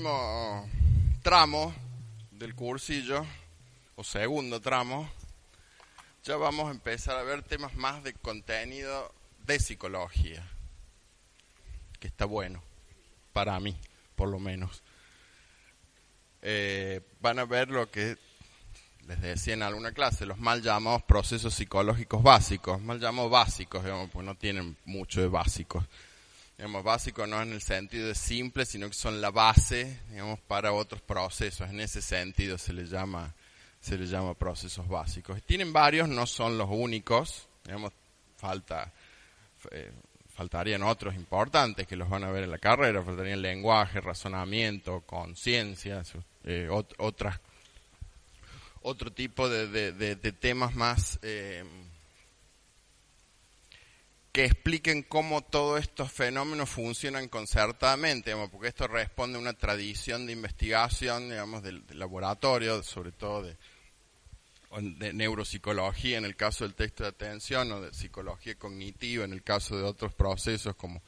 Último tramo del cursillo, o segundo tramo, ya vamos a empezar a ver temas más de contenido de psicología, que está bueno, para mí, por lo menos. Eh, van a ver lo que les decía en alguna clase, los mal llamados procesos psicológicos básicos, mal llamados básicos, digamos, pues no tienen mucho de básicos digamos, básico no en el sentido de simple, sino que son la base, digamos, para otros procesos. En ese sentido se les llama, se les llama procesos básicos. Tienen varios, no son los únicos, digamos, falta, eh, faltarían otros importantes que los van a ver en la carrera, faltarían lenguaje, razonamiento, conciencia, eh, otras, otro tipo de, de, temas más, eh, que expliquen cómo todos estos fenómenos funcionan concertadamente, porque esto responde a una tradición de investigación, digamos, del, laboratorio, sobre todo de, de, neuropsicología en el caso del texto de atención, o de psicología cognitiva en el caso de otros procesos como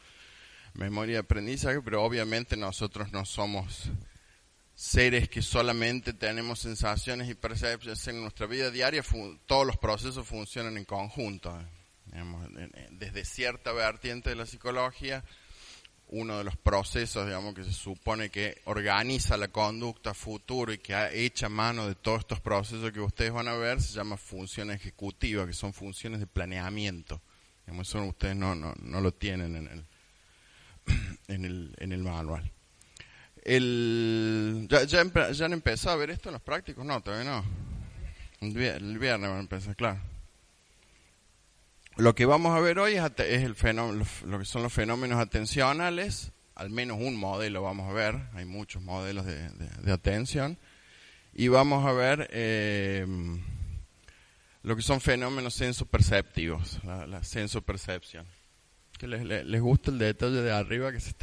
memoria y aprendizaje, pero obviamente nosotros no somos seres que solamente tenemos sensaciones y percepciones en nuestra vida diaria, todos los procesos funcionan en conjunto desde cierta vertiente de la psicología, uno de los procesos, digamos, que se supone que organiza la conducta futuro y que ha hecha mano de todos estos procesos que ustedes van a ver, se llama función ejecutiva, que son funciones de planeamiento. eso ustedes no, no, no lo tienen en el, en el, en el manual. El, ya, ya, han empezado a ver esto en los prácticos? No, todavía no. El viernes van a empezar, claro. Lo que vamos a ver hoy es, el fenómeno, lo que son los fenómenos atencionales, al menos un modelo vamos a ver, hay muchos modelos de, atención, y vamos a ver eh, lo que son fenómenos sensoperceptivos, la, la sensopercepción. ¿Que les, les, gusta el detalle de arriba que se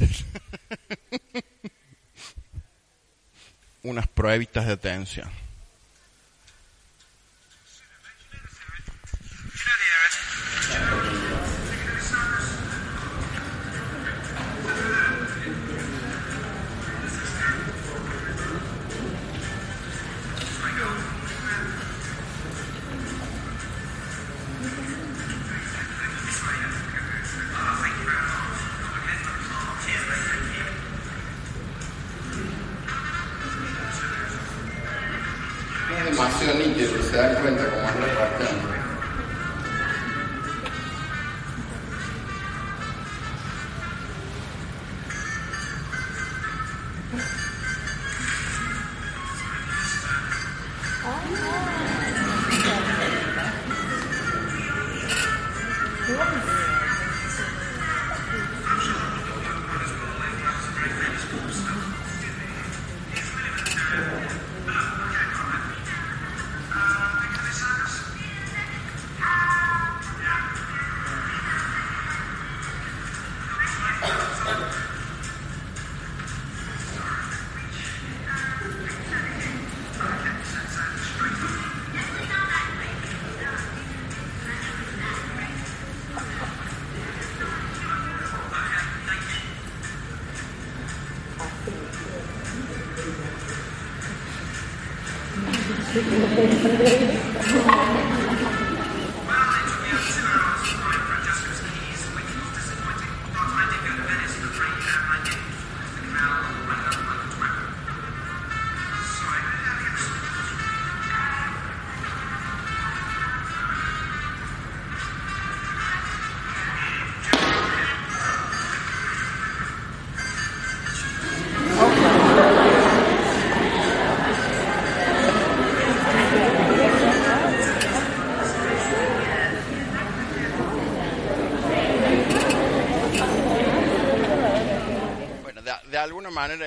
Unas pruebitas de atención.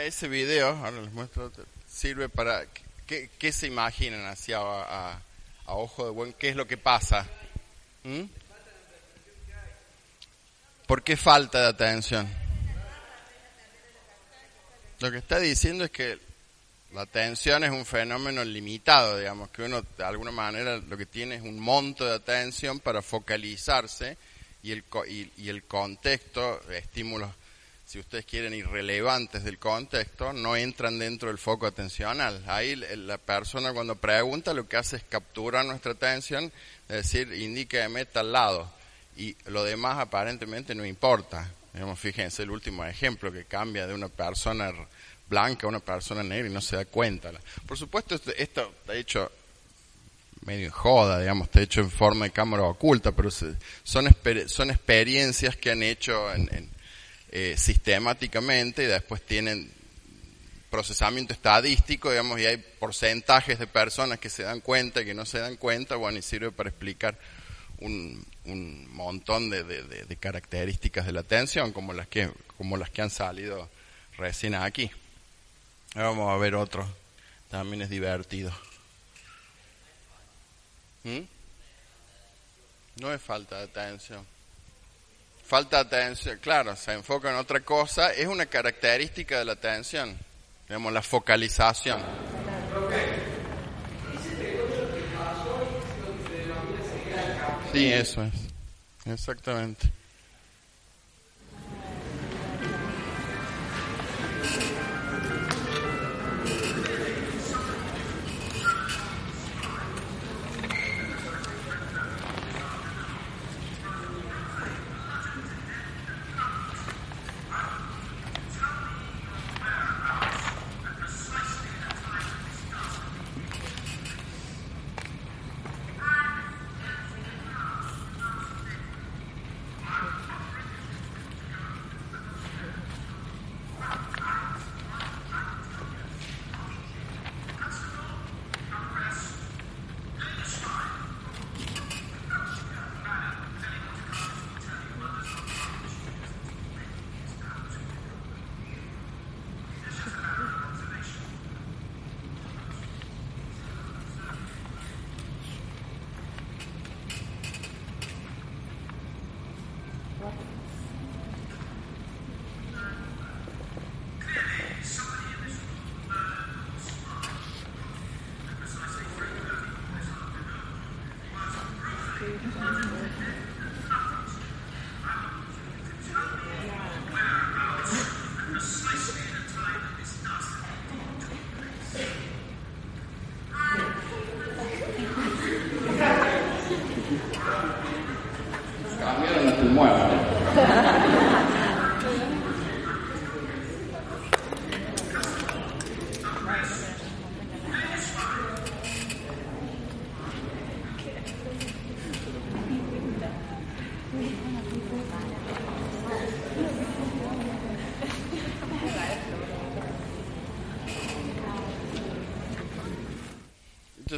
Ese video, ahora les muestro, sirve para... ¿Qué, se imaginan hacia a, ojo de buen? ¿Qué es lo que pasa? ¿Mm? ¿Por qué falta de atención? Lo que está diciendo es que la atención es un fenómeno limitado, digamos, que uno de alguna manera lo que tiene es un monto de atención para focalizarse y el, y, el contexto, estímulos, si ustedes quieren, irrelevantes del contexto, no entran dentro del foco atencional. Ahí la persona cuando pregunta lo que hace es capturar nuestra atención, es decir, indíqueme tal lado, y lo demás aparentemente no importa. Digamos, fíjense el último ejemplo que cambia de una persona blanca, una persona negra y no se da cuenta. Por supuesto, esto, está hecho medio en joda, digamos, está hecho en forma de cámara oculta, pero son, son experiencias que han hecho en, eh, sistemáticamente y después tienen procesamiento estadístico, digamos, y hay porcentajes de personas que se dan cuenta y que no se dan cuenta, bueno, y sirve para explicar un, un montón de, de características de la atención, como las que, como las que han salido recién aquí. Vamos a ver otro. También es divertido. ¿Mm? No es falta de atención. Falta atención, claro, se enfoca en otra cosa. Es una característica de la atención. Digamos, la focalización. Sí, eso es. Exactamente. Yeah.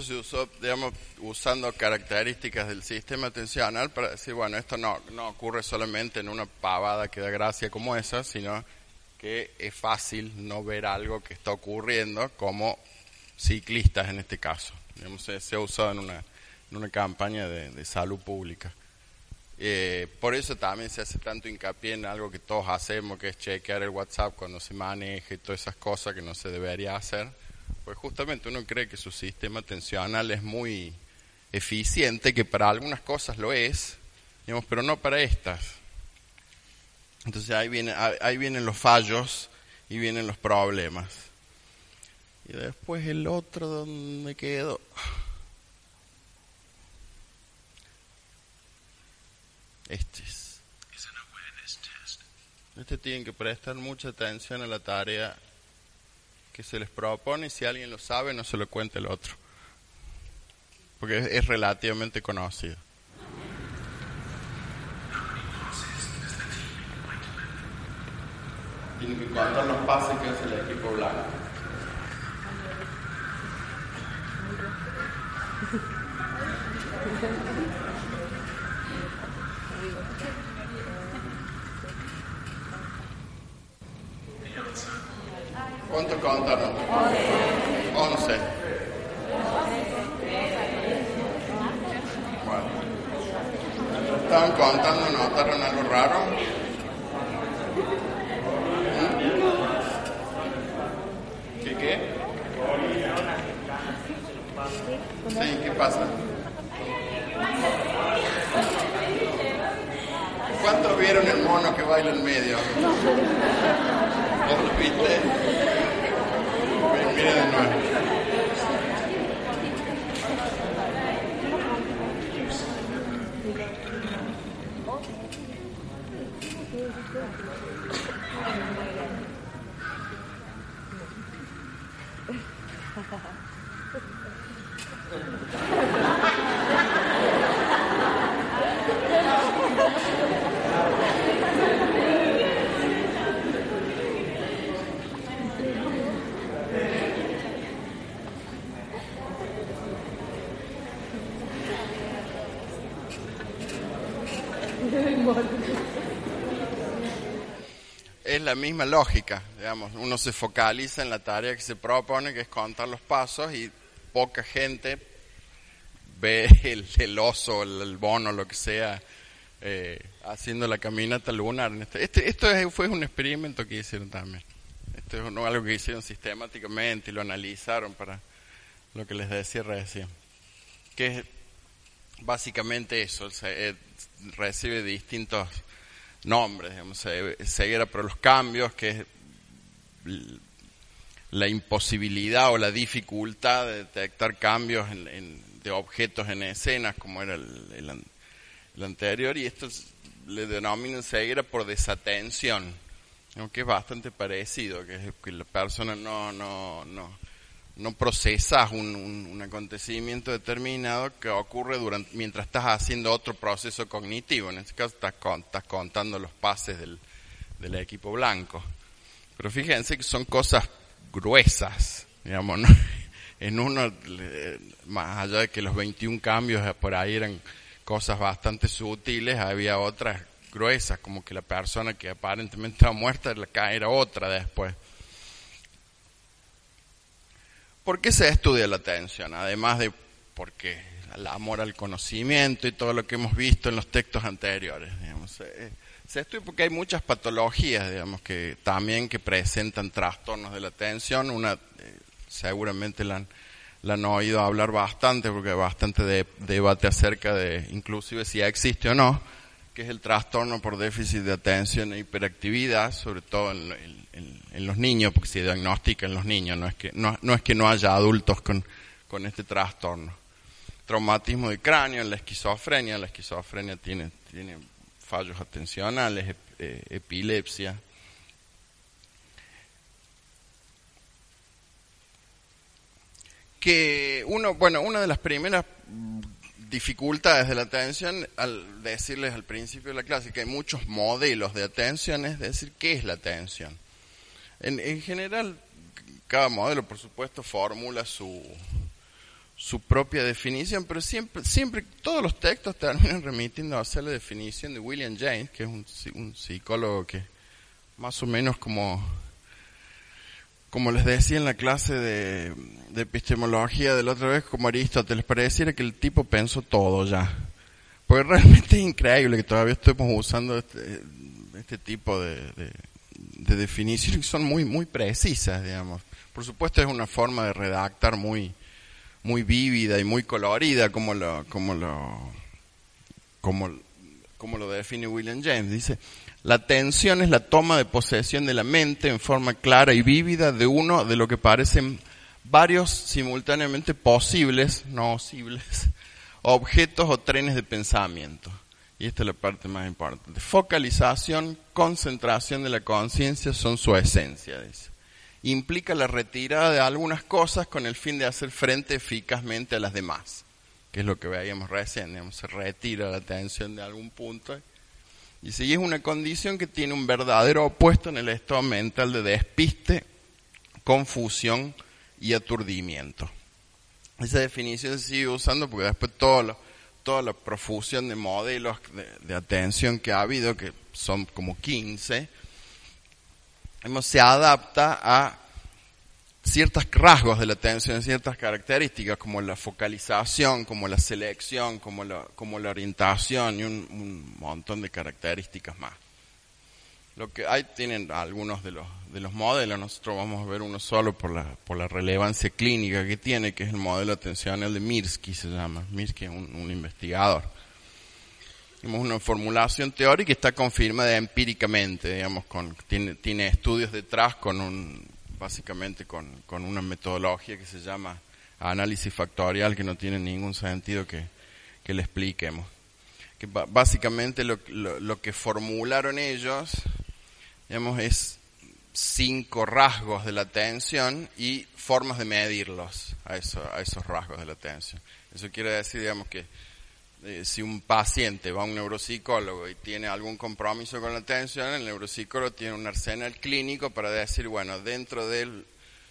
Se usó, digamos, usando características del sistema atencional para decir, bueno, esto no, no ocurre solamente en una pavada que da gracia como esa, sino que es fácil no ver algo que está ocurriendo como ciclistas en este caso. Digamos, se, ha usado en una, en una campaña de, salud pública. Eh, por eso también se hace tanto hincapié en algo que todos hacemos, que es chequear el WhatsApp cuando se maneja y todas esas cosas que no se debería hacer pues justamente uno cree que su sistema atencional es muy eficiente, que para algunas cosas lo es, digamos, pero no para estas. Entonces ahí, viene, ahí vienen los fallos y vienen los problemas. Y después el otro, donde quedó? Este es. Este tienen que prestar mucha atención a la tarea que se les propone y si alguien lo sabe no se lo cuente el otro. Porque es, relativamente conocido. Tiene que contar los pases que hace el equipo blanco. ¿Cuánto contaron? Once. Bueno. Estaban contando, ¿notaron algo raro? ¿Qué qué? Sí, ¿qué pasa? ¿Cuántos vieron el mono que baila en medio? ¿Vos lo viste? Mira de nuevo. La misma lógica, digamos, uno se focaliza en la tarea que se propone, que es contar los pasos, y poca gente ve el, el oso, el, el bono, lo que sea, eh, haciendo la caminata lunar. Este, este, esto es- fue un experimento que hicieron también. Esto es algo que hicieron sistemáticamente y lo analizaron para lo que les decía recién. Que es básicamente eso, se, eh, recibe distintos nombres, digamos, ce- ceguera por los cambios, que es la imposibilidad o la dificultad de detectar cambios en- en- de objetos en escenas, como era el, el an- el anterior, y esto es- le denominan ceguera por desatención, ¿no? que es bastante parecido, que es que la persona no, no, no, no procesas un, un- acontecimiento determinado que ocurre durante, mientras estás haciendo otro proceso cognitivo. En este caso estás, con- estás contando los pases del, del equipo blanco. Pero fíjense que son cosas gruesas, digamos, ¿no? En uno, más allá de que los 21 cambios por ahí eran cosas bastante sutiles, había otras gruesas, como que la persona que aparentemente estaba muerta era otra después. ¿Por qué se estudia la atención? Además de porque el amor al conocimiento y todo lo que hemos visto en los textos anteriores. Digamos. Se estudia porque hay muchas patologías, digamos, que también que presentan trastornos de la atención. Una, eh, seguramente la han, la han oído hablar bastante porque hay bastante de- debate acerca de inclusive si existe o no, que es el trastorno por déficit de atención e hiperactividad, sobre todo en, los niños, porque se diagnostica en los niños, no es que no, es que no haya adultos con, con este trastorno. Traumatismo de cráneo, la esquizofrenia, la esquizofrenia tiene, tiene fallos atencionales, eh, epilepsia. que uno, bueno, una de las primeras dificultades de la atención, al decirles al principio de la clase que hay muchos modelos de atención, es decir, ¿qué es la atención? En, en general, cada modelo, por supuesto, formula su, su propia definición, pero siempre, siempre, todos los textos terminan remitiendo hacia la definición de William James, que es un, un psicólogo que más o menos como como les decía en la clase de, de epistemología de la otra vez, como Aristóteles, pareciera que el tipo pensó todo ya. Porque realmente es increíble que todavía estemos usando este, este tipo de, de, de definiciones que son muy, muy precisas, digamos. Por supuesto es una forma de redactar muy, muy vívida y muy colorida, como lo, como lo, como, como lo define William James. Dice, la atención es la toma de posesión de la mente en forma clara y vívida de uno de lo que parecen varios simultáneamente posibles, no posibles, objetos o trenes de pensamiento. Y esta es la parte más importante. Focalización, concentración de la conciencia son su esencia, dice. Implica la retirada de algunas cosas con el fin de hacer frente eficazmente a las demás, que es lo que veíamos recién, digamos, se retira la atención de algún punto y si es una condición que tiene un verdadero opuesto en el estado mental de despiste, confusión y aturdimiento. Esa definición se sigue usando porque después toda la profusión de modelos de, de atención que ha habido, que son como 15, hemos- se adapta a ciertos rasgos de la atención, ciertas características como la focalización, como la selección, como la, como la orientación y un, montón de características más. Lo que hay tienen algunos de los, de los modelos, nosotros vamos a ver uno solo por la, por la relevancia clínica que tiene, que es el modelo atencional de Mirsky, se llama. Mirsky es un, un investigador. Tenemos una formulación teórica que está confirmada empíricamente, digamos, con, tiene, tiene estudios detrás con un, básicamente con, con una metodología que se llama análisis factorial, que no tiene ningún sentido que, que le expliquemos. Que básicamente lo, lo, que formularon ellos digamos, es cinco rasgos de la atención y formas de medirlos a, eso, a esos rasgos de la atención. Eso quiere decir, digamos, que eh, si un paciente va a un neuropsicólogo y tiene algún compromiso con la atención, el neuropsicólogo tiene un arsenal clínico para decir, bueno, dentro de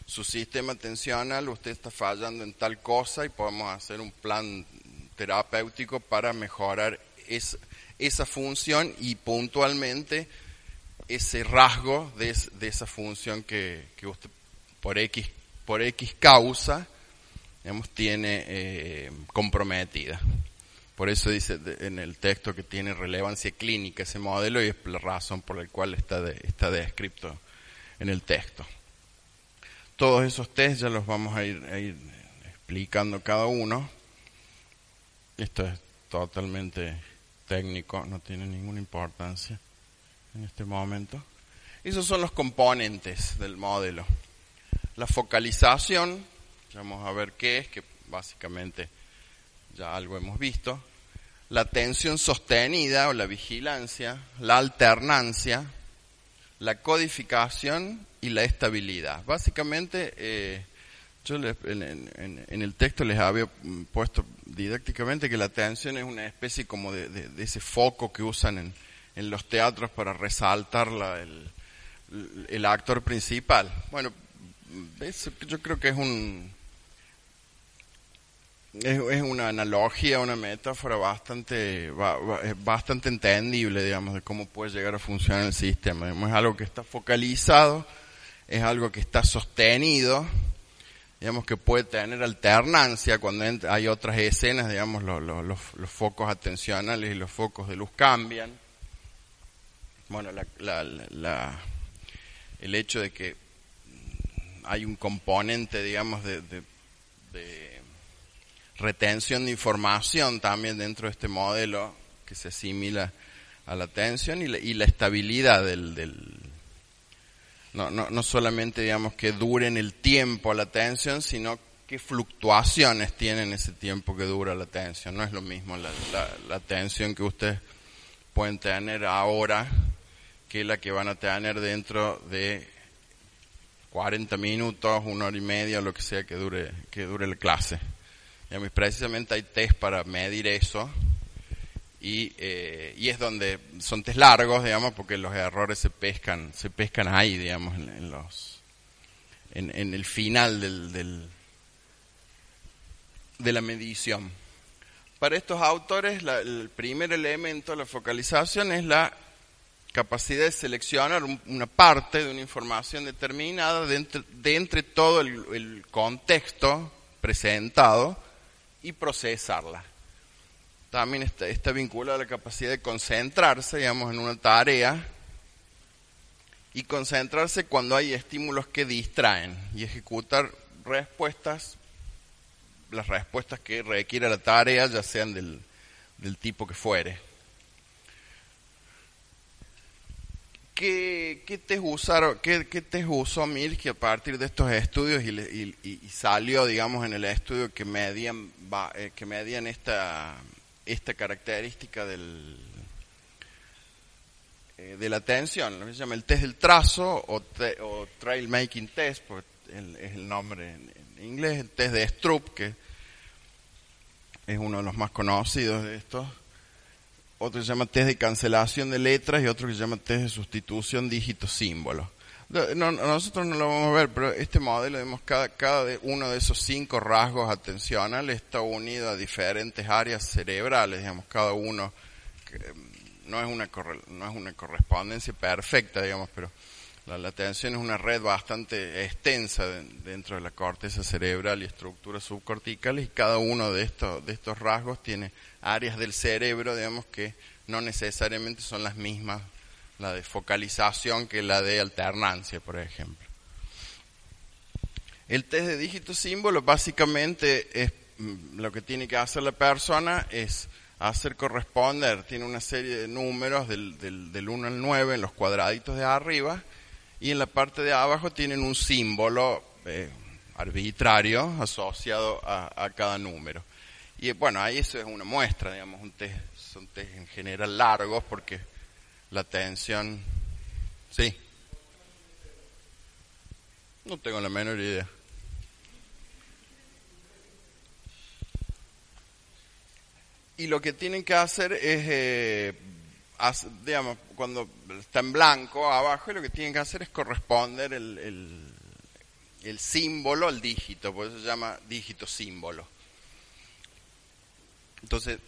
su sistema atencional usted está fallando en tal cosa y podemos hacer un plan terapéutico para mejorar es, esa función y puntualmente ese rasgo de, de esa función que, que, usted por X, por X causa tiene eh, comprometida. Por eso dice en el texto que tiene relevancia clínica ese modelo y es la razón por la cual está, de, está descrito en el texto. Todos esos test ya los vamos a ir, a ir explicando cada uno. Esto es totalmente técnico, no tiene ninguna importancia en este momento. Esos son los componentes del modelo. La focalización, vamos a ver qué es, que básicamente ya algo hemos visto. La atención sostenida o la vigilancia, la alternancia, la codificación y la estabilidad. Básicamente, eh, yo en, el texto les había puesto didácticamente que la atención es una especie como de, de ese foco que usan en, en los teatros para resaltar la, el, el, actor principal. Bueno, yo creo que es un es, es, una analogía, una metáfora bastante bastante entendible, digamos, de cómo puede llegar a funcionar el sistema. Es algo que está focalizado, es algo que está sostenido, digamos que puede tener alternancia cuando hay otras escenas, digamos, los, los, los focos atencionales y los focos de luz cambian bueno, la, la, el hecho de que hay un componente, digamos, de, de, retención de información también dentro de este modelo que se asimila a la atención y la, y la estabilidad del, del no, no, no, solamente digamos que dure en el tiempo la atención, sino qué fluctuaciones tiene en ese tiempo que dura la atención. No es lo mismo la, la, la atención que ustedes pueden tener ahora que la que van a tener dentro de 40 minutos, una hora y media, lo que sea que dure, que dure la clase. Y precisamente hay test para medir eso y, eh, y es donde son test largos, digamos, porque los errores se pescan, se pescan ahí, digamos, en, los, en, el final del, del, de la medición. Para estos autores, la, el primer elemento, la focalización, es la capacidad de seleccionar una parte de una información determinada de entre, todo el, contexto presentado y procesarla. También está, está vinculada a la capacidad de concentrarse, digamos, en una tarea y concentrarse cuando hay estímulos que distraen y ejecutar respuestas, las respuestas que requiere la tarea, ya sean del, del tipo que fuere. ¿Qué, qué te usaron, qué, qué te usó Milky a partir de estos estudios y, y, salió, digamos, en el estudio que medían, eh, que medían esta, esta característica del, eh, de la atención, lo que se llama el test del trazo o, trail making test, porque es el nombre en, en, inglés, el test de Stroop, que es uno de los más conocidos de estos otro que se llama test de cancelación de letras y otro que se llama test de sustitución dígito-símbolo. No, nosotros no lo vamos a ver, pero este modelo, vemos cada, cada uno de esos cinco rasgos atencionales está unido a diferentes áreas cerebrales, digamos, cada uno, que, mm, no es una, no es una correspondencia perfecta, digamos, pero La, atención es una red bastante extensa dentro de la corteza cerebral y estructuras subcorticales y cada uno de estos, de estos rasgos tiene áreas del cerebro, digamos, que no necesariamente son las mismas, la de focalización que la de alternancia, por ejemplo. El test de dígito símbolo básicamente es mm, lo que tiene que hacer la persona es hacer corresponder, tiene una serie de números del, del, del 1 al 9 en los cuadraditos de arriba y en la parte de abajo tienen un símbolo eh, arbitrario asociado a, cada número. Y bueno, ahí eso es una muestra, digamos, un test, son test en general largos porque la tensión, sí. No tengo la menor idea. Y lo que tienen que hacer es eh, digamos, cuando está en blanco abajo, lo que tienen que hacer es corresponder el, el, símbolo al dígito, por eso se llama dígito símbolo. Entonces,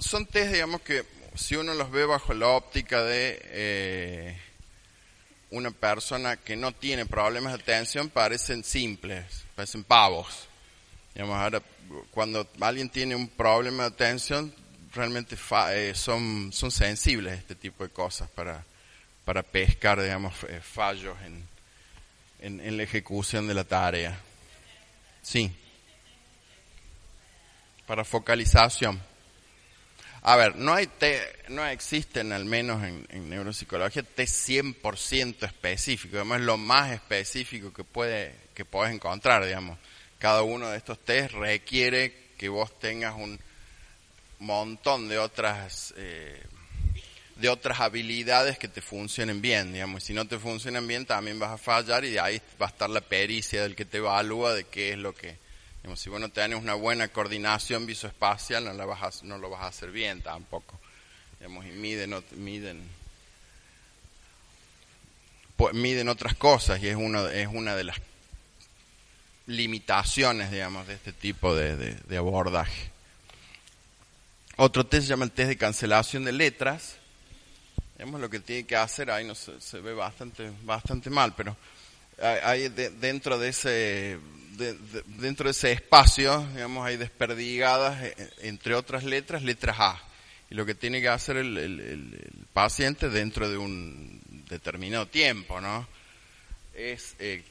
son test, digamos, que si uno los ve bajo la óptica de eh, una persona que no tiene problemas de atención, parecen simples, parecen pavos. Digamos, ahora, cuando alguien tiene un problema de atención, realmente eh, son, son sensibles a este tipo de cosas para, para pescar, digamos, eh, fallos en, en, la ejecución de la tarea. Sí. Para focalización. A ver, no hay no existen al menos en, en neuropsicología test 100% específico, además lo más específico que puede que puedes encontrar, digamos. Cada uno de estos test requiere que vos tengas un montón de otras eh, de otras habilidades que te funcionen bien, digamos. Si no te funcionan bien, también vas a fallar y de ahí va a estar la pericia del que te evalúa de qué es lo que, digamos, si vos no tenés una buena coordinación visoespacial, no la vas no lo vas a hacer bien tampoco. Digamos, y miden, miden, miden otras cosas y es una, es una de las limitaciones, digamos, de este tipo de, de abordaje. Otro test se llama el test de cancelación de letras. Vemos lo que tiene que hacer, ahí no se, ve bastante, bastante mal, pero hay, dentro de ese dentro de ese espacio, digamos, hay desperdigadas, eh, entre otras letras, letras A. Y lo que tiene que hacer el, paciente dentro de un determinado tiempo, ¿no? Es eh,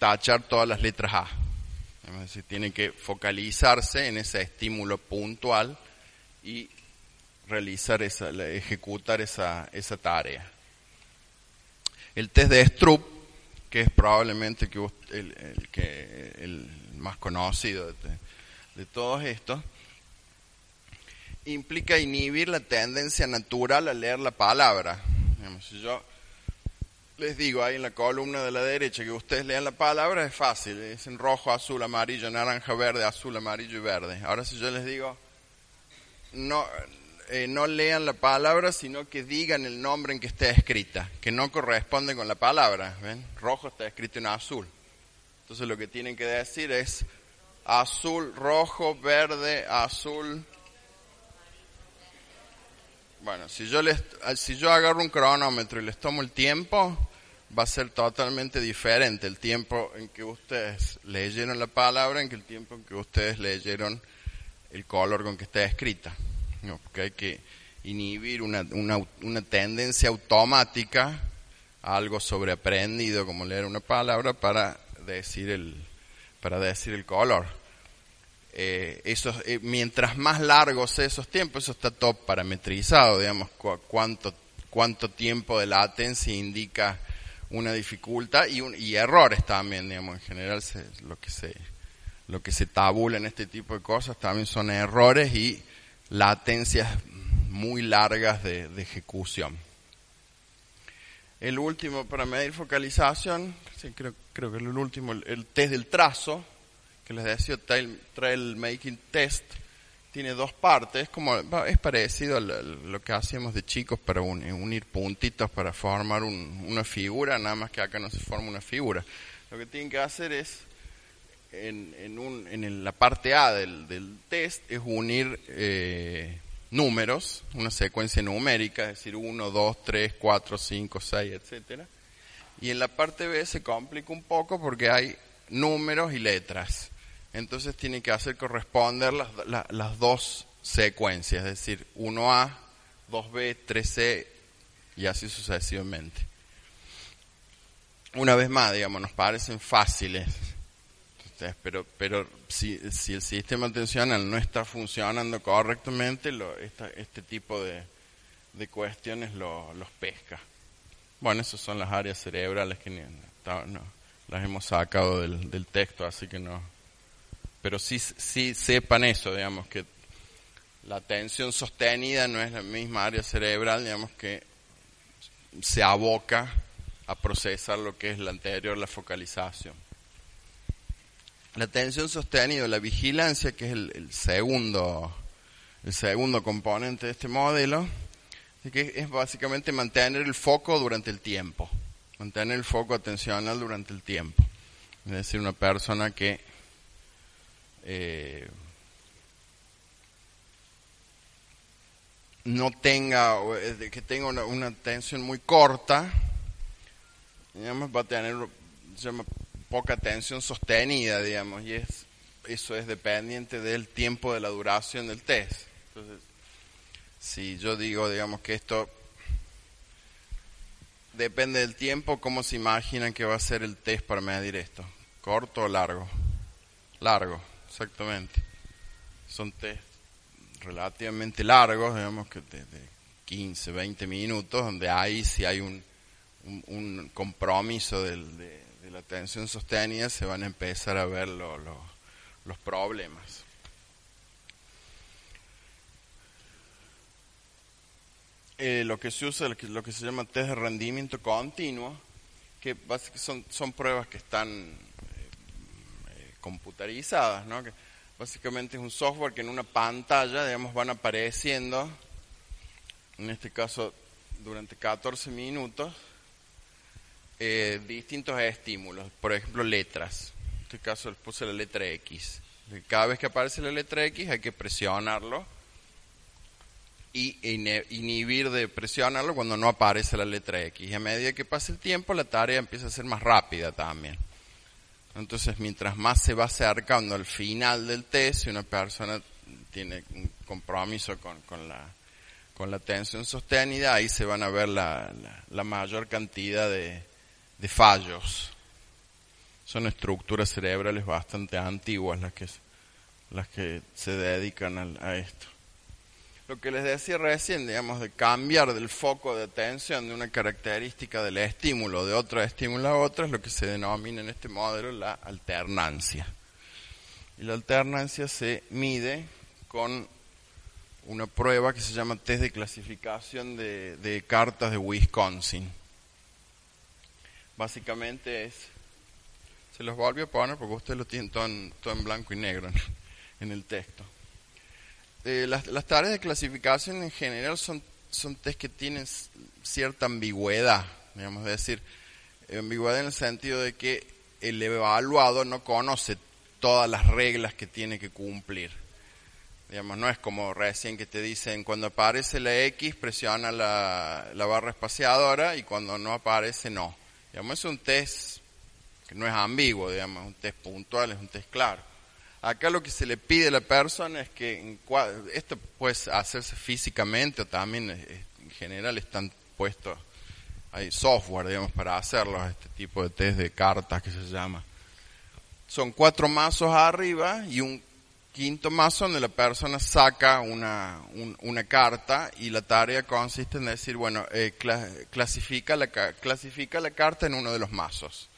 tachar todas las letras A. Es decir, tiene que focalizarse en ese estímulo puntual y realizar esa, ejecutar esa, esa tarea. El test de Stroop, que es probablemente el, el, que, el más conocido de, de todos estos, implica inhibir la tendencia natural a leer la palabra. Si yo les digo ahí en la columna de la derecha que ustedes lean la palabra, es fácil. Es en rojo, azul, amarillo, naranja, verde, azul, amarillo y verde. Ahora si yo les digo no, eh, no lean la palabra, sino que digan el nombre en que está escrita, que no corresponde con la palabra. ¿ven? Rojo está escrito en azul. Entonces lo que tienen que decir es azul, rojo, verde, azul. Bueno, si yo, les, si yo agarro un cronómetro y les tomo el tiempo, va a ser totalmente diferente el tiempo en que ustedes leyeron la palabra en que el tiempo en que ustedes leyeron el color con que está escrita. No, porque hay que inhibir una, una, una tendencia automática a algo sobreaprendido como leer una palabra para decir el, para decir el color. Eh, eh, mientras más largos esos tiempos, eso está todo parametrizado, digamos, cuánto, cuánto tiempo de latencia indica una dificultad y, y errores también, digamos, en general lo que se lo que se tabula en este tipo de cosas también son errores y latencias muy largas de, ejecución. El último para medir focalización, creo, creo que el último, el, test del trazo, que les decía Trail, Making Test, tiene dos partes, es parecido a lo que hacíamos de chicos para unir puntitos para formar una figura, nada más que acá no se forma una figura. Lo que tienen que hacer es en, en, un, en la parte A del, del test es unir eh, números, una secuencia numérica, es decir, 1, 2, 3, 4, 5, 6, etcétera. Y en la parte B se complica un poco porque hay números y letras. Entonces tiene que hacer corresponder las, las dos secuencias, es decir, 1A, 2B, 3C y así sucesivamente. Una vez más, digamos, nos parecen fáciles, pero, pero si, si el sistema atencional no está funcionando correctamente, lo, este tipo de, de cuestiones lo, los pesca. Bueno, esas son las áreas cerebrales que no, las hemos sacado del, del texto, así que no. Pero sí, sí sepan eso, digamos, que la atención sostenida no es la misma área cerebral, digamos, que se aboca a procesar lo que es la anterior, la focalización. La atención sostenida, la vigilancia, que es el, segundo, el segundo componente de este modelo, que es básicamente mantener el foco durante el tiempo, mantener el foco atencional durante el tiempo. Es decir, una persona que eh, no tenga, que tenga una, atención muy corta, digamos, va a tener poca atención sostenida, digamos, y es, eso es dependiente del tiempo de la duración del test. Entonces, si yo digo, digamos, que esto depende del tiempo, ¿cómo se imaginan que va a ser el test para medir esto? ¿Corto o largo? Largo, exactamente. Son test relativamente largos, digamos que de, 15, 20 minutos, donde ahí si hay un, un, compromiso de, la atención sostenida, se van a empezar a ver los problemas. Eh, lo que se usa, lo que, se llama test de rendimiento continuo, que son, son pruebas que están eh, eh, computarizadas, ¿no? Básicamente es un software que en una pantalla, digamos, van apareciendo, en este caso durante 14 minutos, eh, distintos estímulos. Por ejemplo, letras. En este caso puse la letra X. Cada vez que aparece la letra X hay que presionarlo y inhibir de presionarlo cuando no aparece la letra X. Y a medida que pasa el tiempo, la tarea empieza a ser más rápida también. Entonces, mientras más se va acercando al final del test, si una persona tiene un compromiso con, con, la, con la tensión sostenida, ahí se van a ver la, la, mayor cantidad de, de, fallos. Son estructuras cerebrales bastante antiguas las que, las que se dedican a esto lo que les decía recién, digamos, de cambiar del foco de atención de una característica del estímulo de otro estímulo a otro, es lo que se denomina en este modelo la alternancia. Y la alternancia se mide con una prueba que se llama test de clasificación de, cartas de Wisconsin. Básicamente es, se los volvió a poner porque ustedes lo tienen todo en, blanco y negro en el texto. Eh, las, tareas de clasificación en general son, son test que tienen cierta ambigüedad, digamos, es decir, ambigüedad en el sentido de que el evaluado no conoce todas las reglas que tiene que cumplir. Digamos, no es como recién que te dicen, cuando aparece la X, presiona la, la barra espaciadora y cuando no aparece, no. Digamos, es un test que no es ambiguo, digamos, es un test puntual, es un test claro. Acá lo que se le pide a la persona es que esto puede hacerse físicamente o también eh, en general están puestos, hay software, digamos, para hacerlo, este tipo de test de cartas que se llama. Son cuatro mazos arriba y un quinto mazo donde la persona saca una, una carta y la tarea consiste en decir, bueno, eh, clasifica, la, clasifica la carta en uno de los mazos.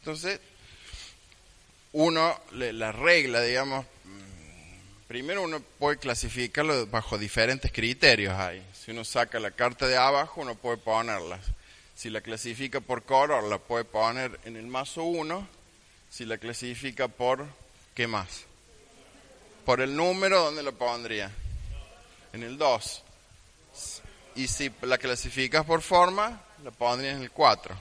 Entonces, uno, la regla, digamos, mm, primero uno puede clasificarlo bajo diferentes criterios ahí. Si uno saca la carta de abajo, uno puede ponerla. Si la clasifica por color, la puede poner en el mazo 1. Si la clasifica por, ¿qué más? Por el número, ¿dónde lo pondría? En el 2. Y si la clasificas por forma, la pondría en el 4.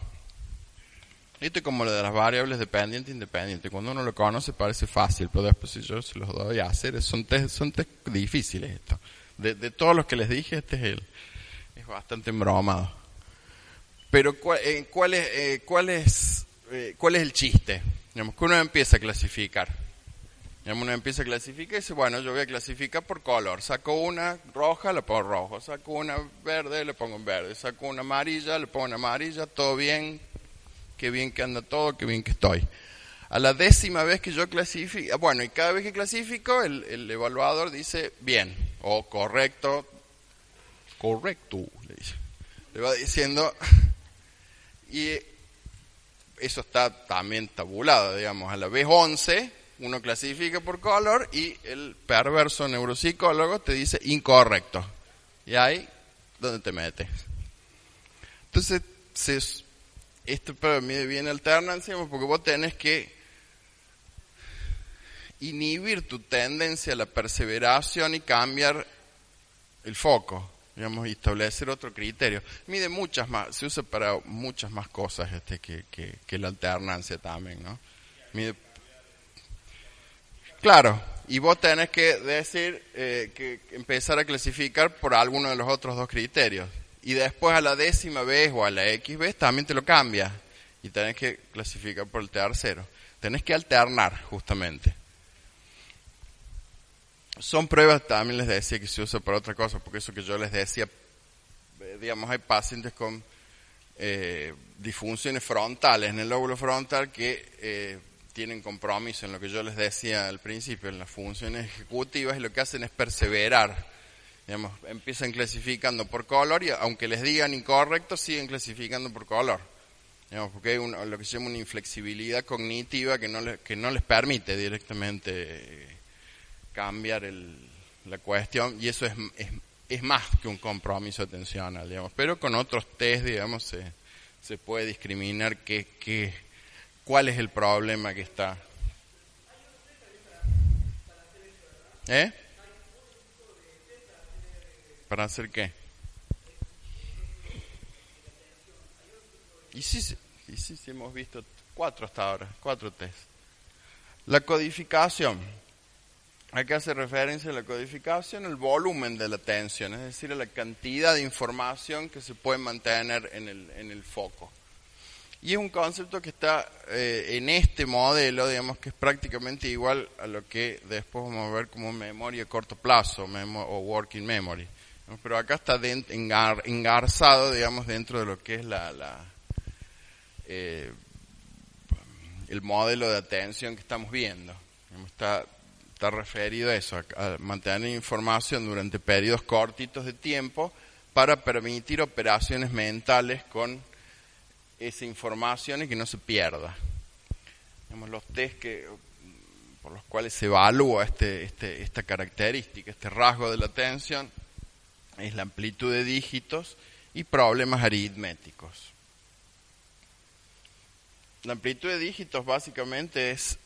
Esto es como lo de las variables dependiente e independiente. Cuando uno lo conoce parece fácil, pero después si yo se los doy a hacer, son test, son test difíciles esto, De, de todos los que les dije, este es el, es bastante embromado. Pero ¿cuál, eh, cuál es, eh, cuál, es, eh, ¿cuál es el chiste? Digamos que uno empieza a clasificar. Uno empieza a clasificar y dice, bueno, yo voy a clasificar por color. Saco una roja, le pongo rojo. Saco una verde, le pongo en verde. Saco una amarilla, le pongo en amarilla. Todo bien, qué bien que anda todo, qué bien que estoy. A la décima vez que yo clasifico, bueno, y cada vez que clasifico, el, el evaluador dice bien o correcto, correcto, le dice. Le va diciendo, y eso está también tabulado, digamos, a la vez 11 uno clasifica por color y el perverso neuropsicólogo te dice incorrecto. Y ahí, ¿dónde te metes? Entonces, esto para mí viene alternancia porque vos tenés que inhibir tu tendencia a la perseveración y cambiar el foco, digamos, y establecer otro criterio. Mide muchas más, se usa para muchas más cosas este que, que, la alternancia también, ¿no? Mide, claro, y vos tenés que decir, eh, que empezar a clasificar por alguno de los otros dos criterios. Y después a la décima vez o a la X vez también te lo cambia. Y tenés que clasificar por el tercero. Tenés que alternar, justamente son pruebas, también les decía que se usa para otra cosa, porque eso que yo les decía, eh, digamos, hay pacientes con eh, disfunciones frontales en el lóbulo frontal que eh, tienen compromiso en lo que yo les decía al principio, en las funciones ejecutivas, y lo que hacen es perseverar. Digamos, empiezan clasificando por color y aunque les digan incorrecto, siguen clasificando por color. Digamos, porque hay lo que se llama una inflexibilidad cognitiva que no, que no les permite directamente cambiar el, la cuestión y eso es, es, es, más que un compromiso atencional, digamos. Pero con otros test, digamos, se, se puede discriminar qué, qué, cuál es el problema que está. ¿Eh? ¿Para hacer qué? Y sí, y sí, sí, hemos visto cuatro hasta ahora, cuatro test. La codificación. Acá hace referencia a la codificación el volumen de la atención, es decir, a la cantidad de información que se puede mantener en el, en el foco. Y es un concepto que está eh, en este modelo, digamos que es prácticamente igual a lo que después vamos a ver como memoria a corto plazo o working memory. Pero acá está engarzado, digamos, dentro de lo que es la, la eh, el modelo de atención que estamos viendo. Está referido a eso, a, mantener información durante periodos cortitos de tiempo para permitir operaciones mentales con esa información y que no se pierda. Tenemos los test que, por los cuales se evalúa este, este, esta característica, este rasgo de la atención, es la amplitud de dígitos y problemas aritméticos. La amplitud de dígitos básicamente es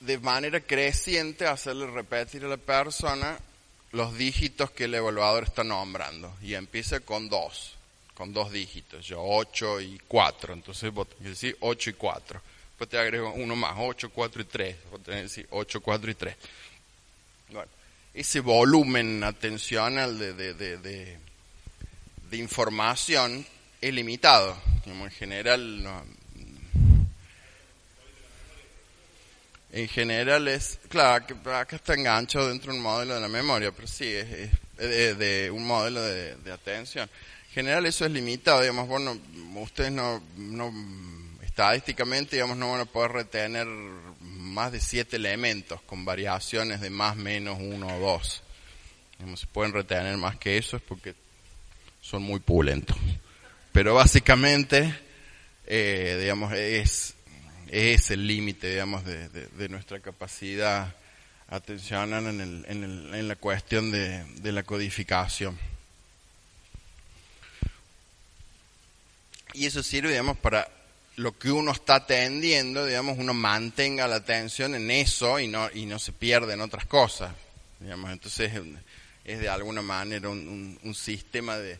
de manera creciente hacerle repetir a la persona los dígitos que el evaluador está nombrando. Y empieza con dos, con dos dígitos, yo 8 y 4. Entonces vos tenés que decir 8 y 4. Después te agrego uno más, 8, 4 y 3. Vos tenés que decir 8, 4 y 3. Bueno, ese volumen atencional de, de, de, de, de información es limitado. en general no, en general es, claro, acá está enganchado dentro de un modelo de la memoria, pero sí, es, de, un modelo de, atención. En general eso es limitado, digamos, bueno, ustedes no, no, estadísticamente, digamos, no van a poder retener más de siete elementos con variaciones de más, menos, uno o dos. Digamos, si pueden retener más que eso es porque son muy pulentos. Pero básicamente, eh, digamos, es es el límite, digamos, de, de, nuestra capacidad atencional en, el, en, el, en la cuestión de, de la codificación. Y eso sirve, digamos, para lo que uno está atendiendo, digamos, uno mantenga la atención en eso y no, y no se pierda en otras cosas. Digamos, entonces es, de alguna manera un, un, sistema de,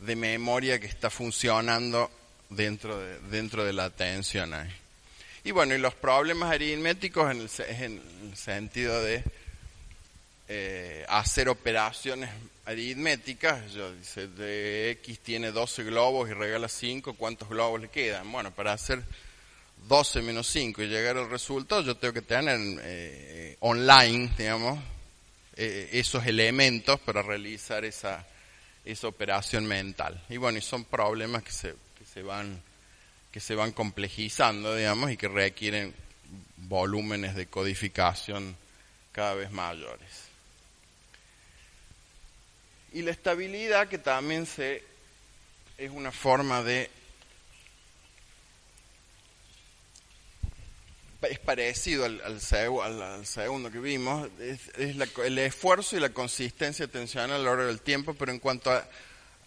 de, memoria que está funcionando dentro de, dentro de la atención ahí. Y bueno, y los problemas aritméticos en el, en el sentido de eh, hacer operaciones aritméticas. Yo dice, de X tiene 12 globos y regala 5, ¿cuántos globos le quedan? Bueno, para hacer 12 menos 5 y llegar al resultado, yo tengo que tener eh, online, digamos, eh, esos elementos para realizar esa, esa operación mental. Y bueno, y son problemas que se, que se van que se van complejizando, digamos, y que requieren volúmenes de codificación cada vez mayores. Y la estabilidad que también se es una forma de es parecido al, al, segundo que vimos, es, el esfuerzo y la consistencia atencional a lo largo del tiempo, pero en cuanto a,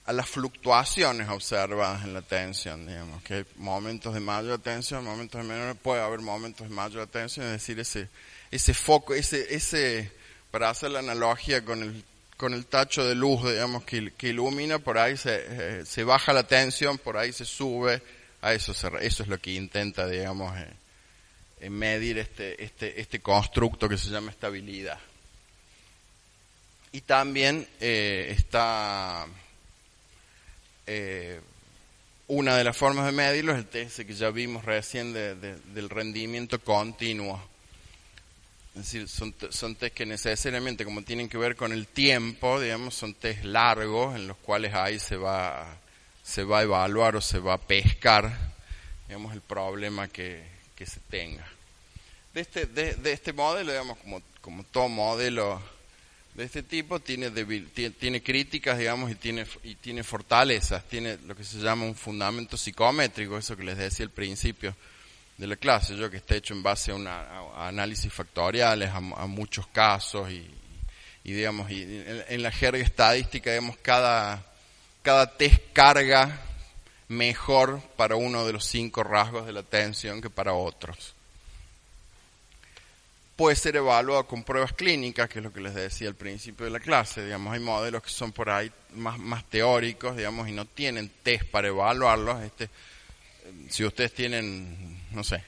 a, las fluctuaciones observadas en la atención, digamos, que hay momentos de mayor atención, momentos de menor, puede haber momentos de mayor atención, es decir, ese, ese foco, ese, ese, para hacer la analogía con el, con el tacho de luz, digamos, que, que ilumina, por ahí se, eh, se baja la tensión, por ahí se sube, a eso, se, eso es lo que intenta, digamos, eh, medir este, este, este constructo que se llama estabilidad. Y también eh, está eh, una de las formas de medirlo es el test que ya vimos recién del rendimiento continuo. Es decir, son, son test que necesariamente, como tienen que ver con el tiempo, digamos, son test largos en los cuales ahí se va, se va a evaluar o se va a pescar, digamos, el problema que, que se tenga. De este, de, este modelo, digamos, como, como todo modelo de este tipo, tiene, tiene, críticas, digamos, y tiene, y tiene fortalezas, tiene lo que se llama un fundamento psicométrico, eso que les decía al principio de la clase, yo que está hecho en base a, una, análisis factoriales, a, muchos casos y, y digamos, y en, la jerga estadística, digamos, cada, cada test carga mejor para uno de los cinco rasgos de la atención que para otros puede ser evaluado con pruebas clínicas, que es lo que les decía al principio de la clase. Digamos, hay modelos que son por ahí más, más teóricos, digamos, y no tienen test para evaluarlos. Este, si ustedes tienen, no sé,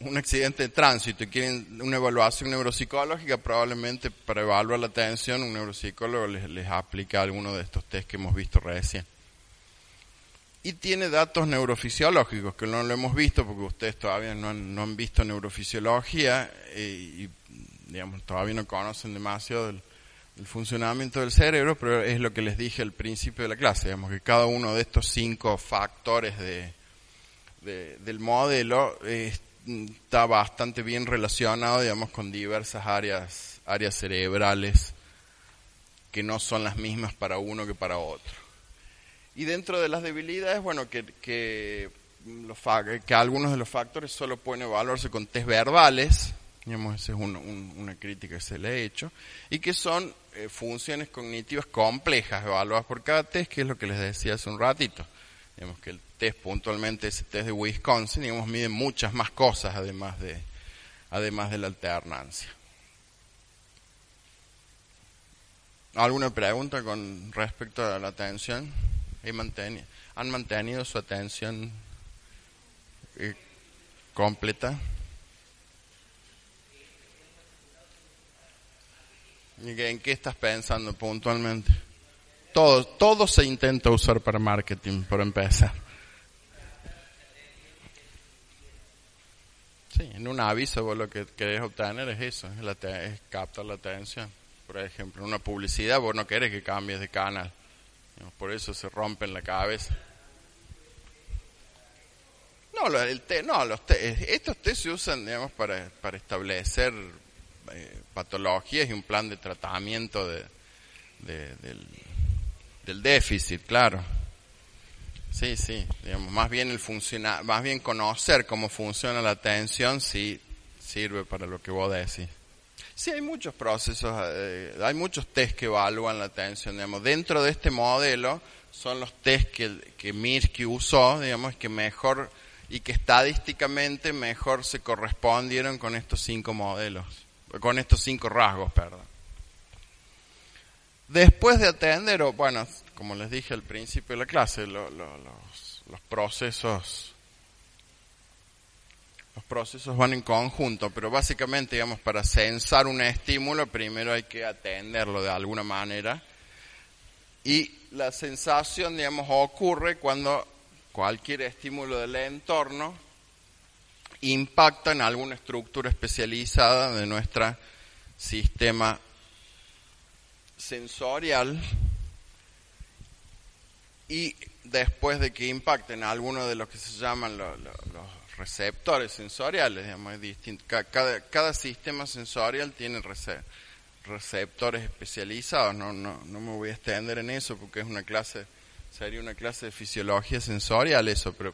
un accidente de tránsito y quieren una evaluación neuropsicológica, probablemente para evaluar la atención, un neuropsicólogo les, les aplica alguno de estos test que hemos visto recién. Y tiene datos neurofisiológicos, que no lo hemos visto porque ustedes todavía no han, visto neurofisiología y, digamos, todavía no conocen demasiado del, funcionamiento del cerebro, pero es lo que les dije al principio de la clase, digamos, que cada uno de estos cinco factores de, del modelo está bastante bien relacionado, digamos, con diversas áreas, áreas cerebrales que no son las mismas para uno que para otro. Y dentro de las debilidades, bueno, que, que algunos de los factores solo pueden evaluarse con test verbales, digamos, esa es una crítica que se le ha hecho, y que son eh, funciones cognitivas complejas evaluadas por cada test, que es lo que les decía hace un ratito. Digamos que el test puntualmente, ese test de Wisconsin, digamos, mide muchas más cosas además de, además de la alternancia. ¿Alguna pregunta con respecto a la atención? han mantenido su atención eh, completa. ¿En qué estás pensando puntualmente? Todo, todo se intenta usar para marketing, por empezar. Sí, en un aviso vos lo que querés obtener es eso, es, la, es captar la atención. Por ejemplo, en una publicidad vos no querés que cambies de canal. Por eso se rompen la cabeza. No, el no los estos test se usan, digamos, para, para establecer eh, patologías y un plan de tratamiento de, del, del, déficit, claro. Sí, sí, digamos, más bien el funciona, más bien conocer cómo funciona la atención sí sirve para lo que vos decís. Sí, hay muchos procesos, eh, hay muchos test que evalúan la atención, digamos. Dentro de este modelo son los test que, que Mirsky usó, digamos, que mejor y que estadísticamente mejor se correspondieron con estos cinco modelos, con estos cinco rasgos, perdón. Después de atender, o bueno, como les dije al principio de la clase, los, los procesos procesos van en conjunto, pero básicamente, digamos, para censar un estímulo, primero hay que atenderlo de alguna manera. Y la sensación, digamos, ocurre cuando cualquier estímulo del entorno impacta en alguna estructura especializada de nuestro sistema sensorial y después de que impacten alguno de los que se llaman los, receptores sensoriales, digamos, es distinto. Cada, cada, sistema sensorial tiene receptores especializados, no, no, no me voy a extender en eso porque es una clase, sería una clase de fisiología sensorial eso, pero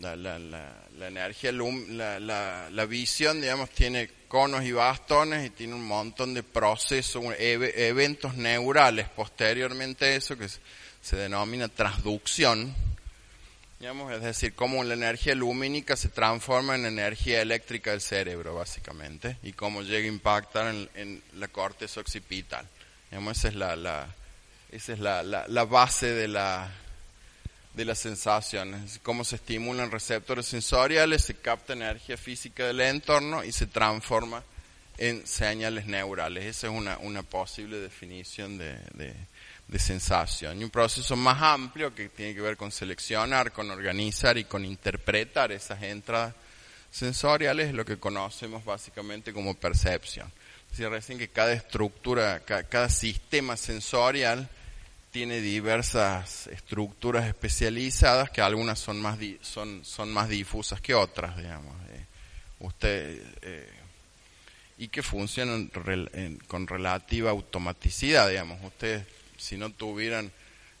la, la, la, energía, la, la, la, visión, digamos, tiene conos y bastones y tiene un montón de procesos, eventos neurales posteriormente a eso que se denomina transducción, digamos, es decir, cómo la energía lumínica se transforma en energía eléctrica del cerebro, básicamente, y cómo llega a impactar en, la corteza occipital. Digamos, esa es la, la esa es la, la, base de la, de las sensaciones, cómo se estimulan receptores sensoriales, se capta energía física del entorno y se transforma en señales neurales. Esa es una, una posible definición de, de sensación. Y un proceso más amplio que tiene que ver con seleccionar, con organizar y con interpretar esas entradas sensoriales es lo que conocemos básicamente como percepción. Decía recién que cada estructura, cada, sistema sensorial tiene diversas estructuras especializadas que algunas son más son son más difusas que otras, digamos. Eh, usted eh, y que funcionan con relativa automaticidad, digamos. Ustedes si no tuvieran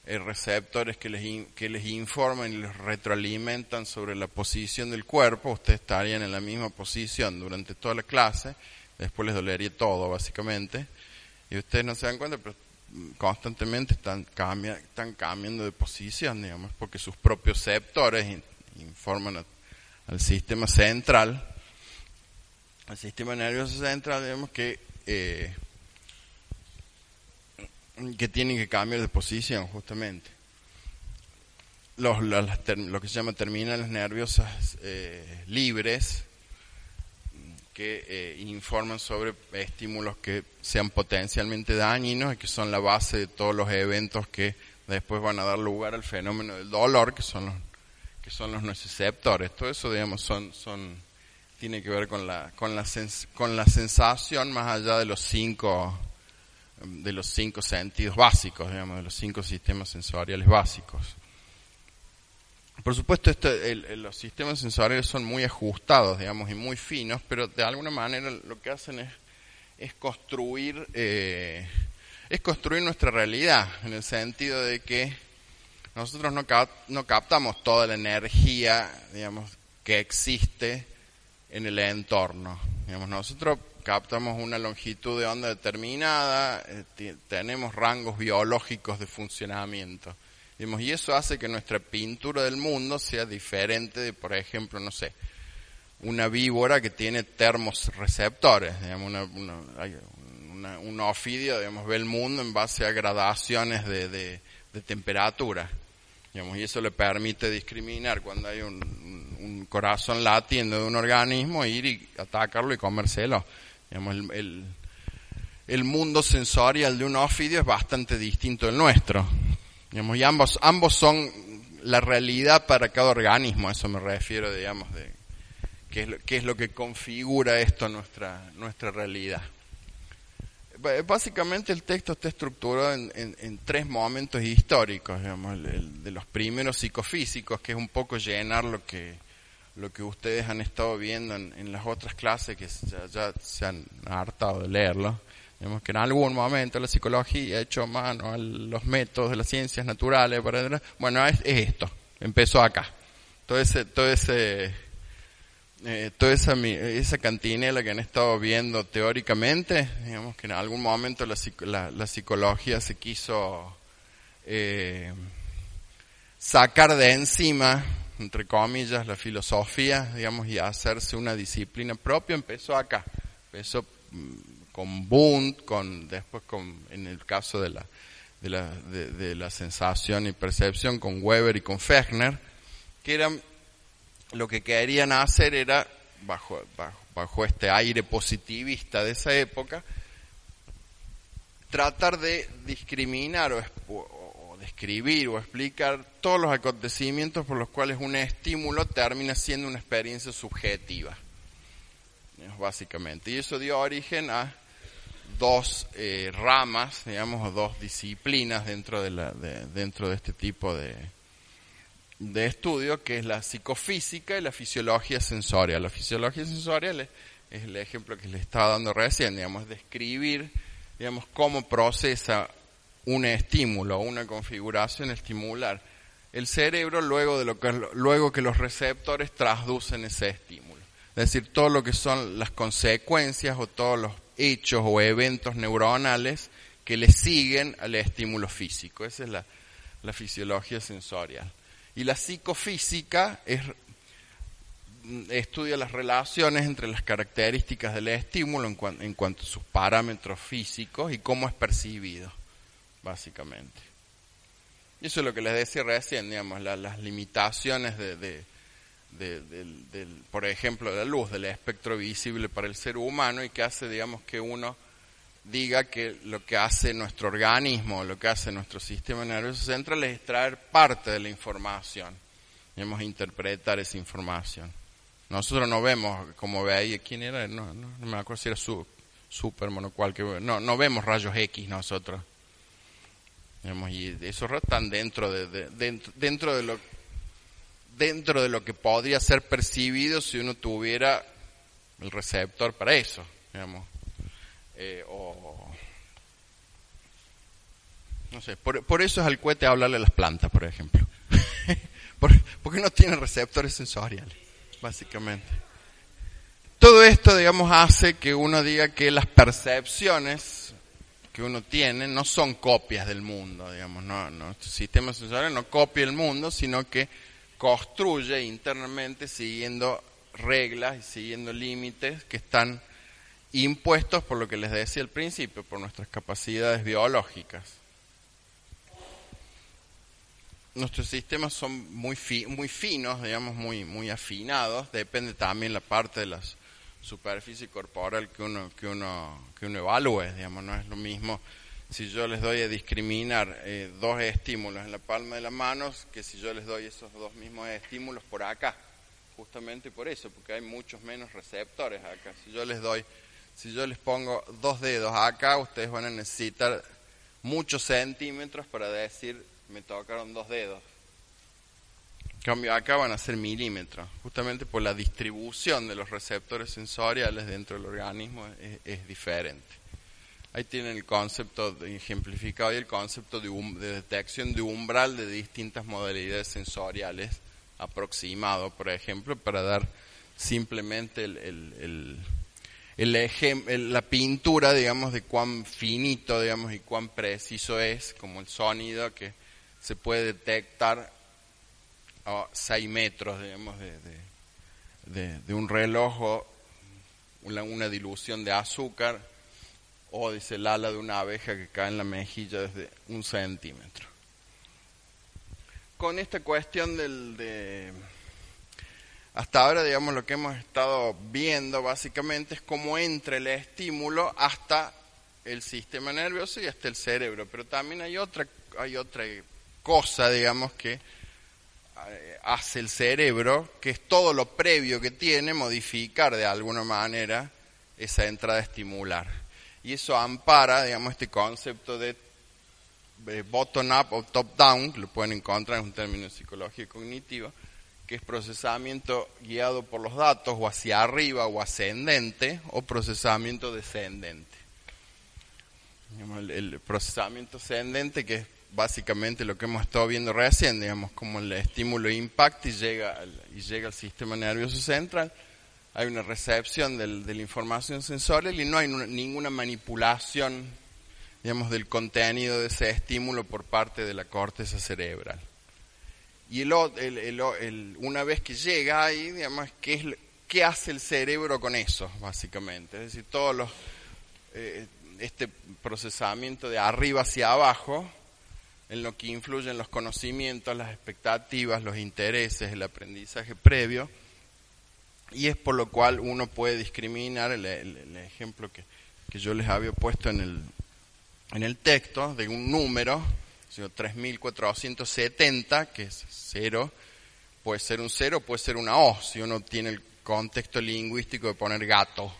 eh, receptores que les, que les informan y les retroalimentan sobre la posición del cuerpo, ustedes estarían en la misma posición durante toda la clase, después les dolería todo básicamente, y ustedes no se dan cuenta, pero constantemente están, cambia, están cambiando de posición, digamos, porque sus propios receptores informan al sistema central, al sistema nervioso central, digamos que eh, que tienen que cambiar de posición justamente. Los, lo que se llama terminales nerviosas eh, libres que eh, informan sobre estímulos que sean potencialmente dañinos y que son la base de todos los eventos que después van a dar lugar al fenómeno del dolor, que son los, que son los nociceptores. Todo eso, digamos, son, son, tiene que ver con la, con la, con la sensación más allá de los cinco de los cinco sentidos básicos, digamos, de los cinco sistemas sensoriales básicos. Por supuesto, los sistemas sensoriales son muy ajustados, digamos, y muy finos, pero de alguna manera lo que hacen es, es construir, eh, es construir nuestra realidad, en el sentido de que nosotros no, no captamos toda la energía, digamos, que existe en el entorno. Digamos, nosotros captamos una longitud de onda determinada, eh, tenemos rangos biológicos de funcionamiento. Y eso hace que nuestra pintura del mundo sea diferente de, por ejemplo, no sé, una víbora que tiene termorreceptores, digamos, una, un ofidio, digamos, ve el mundo en base a gradaciones de, de, temperatura. Digamos, y eso le permite discriminar cuando hay un, un corazón latiendo de un organismo, ir y atacarlo y comérselo el, el, mundo sensorial de un ofidio es bastante distinto del nuestro. Y ambos, ambos son la realidad para cada organismo, a eso me refiero, digamos, de qué es lo, qué es lo que configura esto nuestra, nuestra realidad. Básicamente el texto está estructurado en, en, tres momentos históricos, digamos, el, de los primeros psicofísicos, que es un poco llenar lo que lo que ustedes han estado viendo en, las otras clases que ya, se han hartado de leerlo. Vemos que en algún momento la psicología hecho mano a los métodos de las ciencias naturales. Para, bueno, es, esto. Empezó acá. Todo ese, todo ese, eh, toda esa, esa cantinela que han estado viendo teóricamente, digamos que en algún momento la, la, psicología se quiso eh, sacar de encima entre comillas, la filosofía, digamos, y hacerse una disciplina propia, empezó acá. Empezó mm, con Bund, con, después con, en el caso de la, de la, de, la sensación y percepción, con Weber y con Fechner, que eran lo que querían hacer era, bajo, bajo, este aire positivista de esa época, tratar de discriminar o, o, describir o explicar todos los acontecimientos por los cuales un estímulo termina siendo una experiencia subjetiva, básicamente. Y eso dio origen a dos eh, ramas, digamos, o dos disciplinas dentro de, la, dentro de este tipo de, de estudio, que es la psicofísica y la fisiología sensorial. La fisiología sensorial es, el ejemplo que les estaba dando recién, digamos, describir, digamos, cómo procesa un estímulo, una configuración estimular el cerebro luego de lo que luego que los receptores traducen ese estímulo. Es decir, todo lo que son las consecuencias o todos los hechos o eventos neuronales que le siguen al estímulo físico. Esa es la, fisiología sensorial. Y la psicofísica es, estudia las relaciones entre las características del estímulo en, cuanto a sus parámetros físicos y cómo es percibido, básicamente. Y eso es lo que les decía recién, digamos, las limitaciones de del, por ejemplo, de la luz, del espectro visible para el ser humano y que hace, digamos, que uno diga que lo que hace nuestro organismo, lo que hace nuestro sistema nervioso central es extraer parte de la información, digamos, interpretar esa información. Nosotros no vemos, como ve ahí, ¿quién era? No, me acuerdo si era su, Superman o cualquier, no, no vemos rayos X nosotros. Digamos, y esos están dentro de, dentro, dentro de lo dentro de lo que podría ser percibido si uno tuviera el receptor para eso, digamos. Eh, o, no sé, por, eso es al cohete hablarle a las plantas, por ejemplo. porque no tiene receptores sensoriales, básicamente. Todo esto, digamos, hace que uno diga que las percepciones que uno tiene no son copias del mundo, digamos, no, no, sistema sensorial no copia el mundo, sino que construye internamente siguiendo reglas y siguiendo límites que están impuestos por lo que les decía al principio, por nuestras capacidades biológicas. Nuestros sistemas son muy, muy finos, digamos, muy, muy afinados, depende también la parte de la superficie corporal que uno, que uno, que uno evalúe, digamos, no es lo mismo si yo les doy a discriminar eh, dos estímulos en la palma de las manos que si yo les doy esos dos mismos estímulos por acá. Justamente por eso, porque hay muchos menos receptores acá. Si yo les doy, si yo les pongo dos dedos acá, ustedes van a necesitar muchos centímetros para decir me tocaron dos dedos. En cambio, acá van a ser milímetros, justamente por la distribución de los receptores sensoriales dentro del organismo es diferente. Ahí tienen el concepto ejemplificado y el concepto de, detección de umbral de distintas modalidades sensoriales aproximado, por ejemplo, para dar simplemente el, el, la pintura, digamos, de cuán finito, digamos, y cuán preciso es, como el sonido que se puede detectar a 6 metros, digamos, de, de, un reloj o una dilución de azúcar o dice el ala de una abeja que cae en la mejilla desde un centímetro. Con esta cuestión del de hasta ahora, digamos, lo que hemos estado viendo básicamente es cómo entra el estímulo hasta el sistema nervioso y hasta el cerebro. Pero también hay otra, hay otra cosa, digamos, que eh, hace el cerebro, que es todo lo previo que tiene, modificar de alguna manera esa entrada estimular y eso ampara, digamos, este concepto de bottom-up o top-down, lo pueden encontrar en un término de psicología cognitiva, que es procesamiento guiado por los datos o hacia arriba o ascendente o procesamiento descendente. el, procesamiento ascendente que es básicamente lo que hemos estado viendo recién, digamos, como el estímulo impacta y llega, y llega al sistema nervioso central, hay una recepción del, de la información sensorial y no hay ninguna manipulación, digamos, del contenido de ese estímulo por parte de la corteza cerebral. Y el, el, una vez que llega ahí, digamos, ¿qué, es, ¿qué hace el cerebro con eso, básicamente? Es decir, todos los, eh, este procesamiento de arriba hacia abajo, en lo que influyen los conocimientos, las expectativas, los intereses, el aprendizaje previo, y es por lo cual uno puede discriminar el, ejemplo que, que, yo les había puesto en el, en el texto de un número, 3470, que es cero, puede ser un cero, puede ser una O, si uno tiene el contexto lingüístico de poner gato.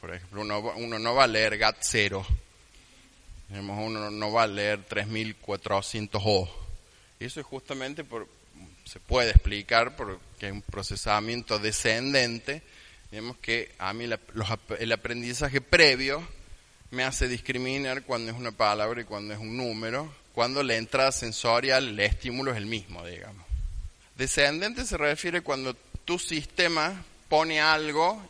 por ejemplo, uno, uno no va a leer gat cero, uno no va a leer 3400 O. Eso es justamente por, se puede explicar porque hay un procesamiento descendente, digamos que a mí el aprendizaje previo me hace discriminar cuando es una palabra y cuando es un número, cuando la entrada sensorial, el estímulo es el mismo, digamos. Descendente se refiere cuando tu sistema pone algo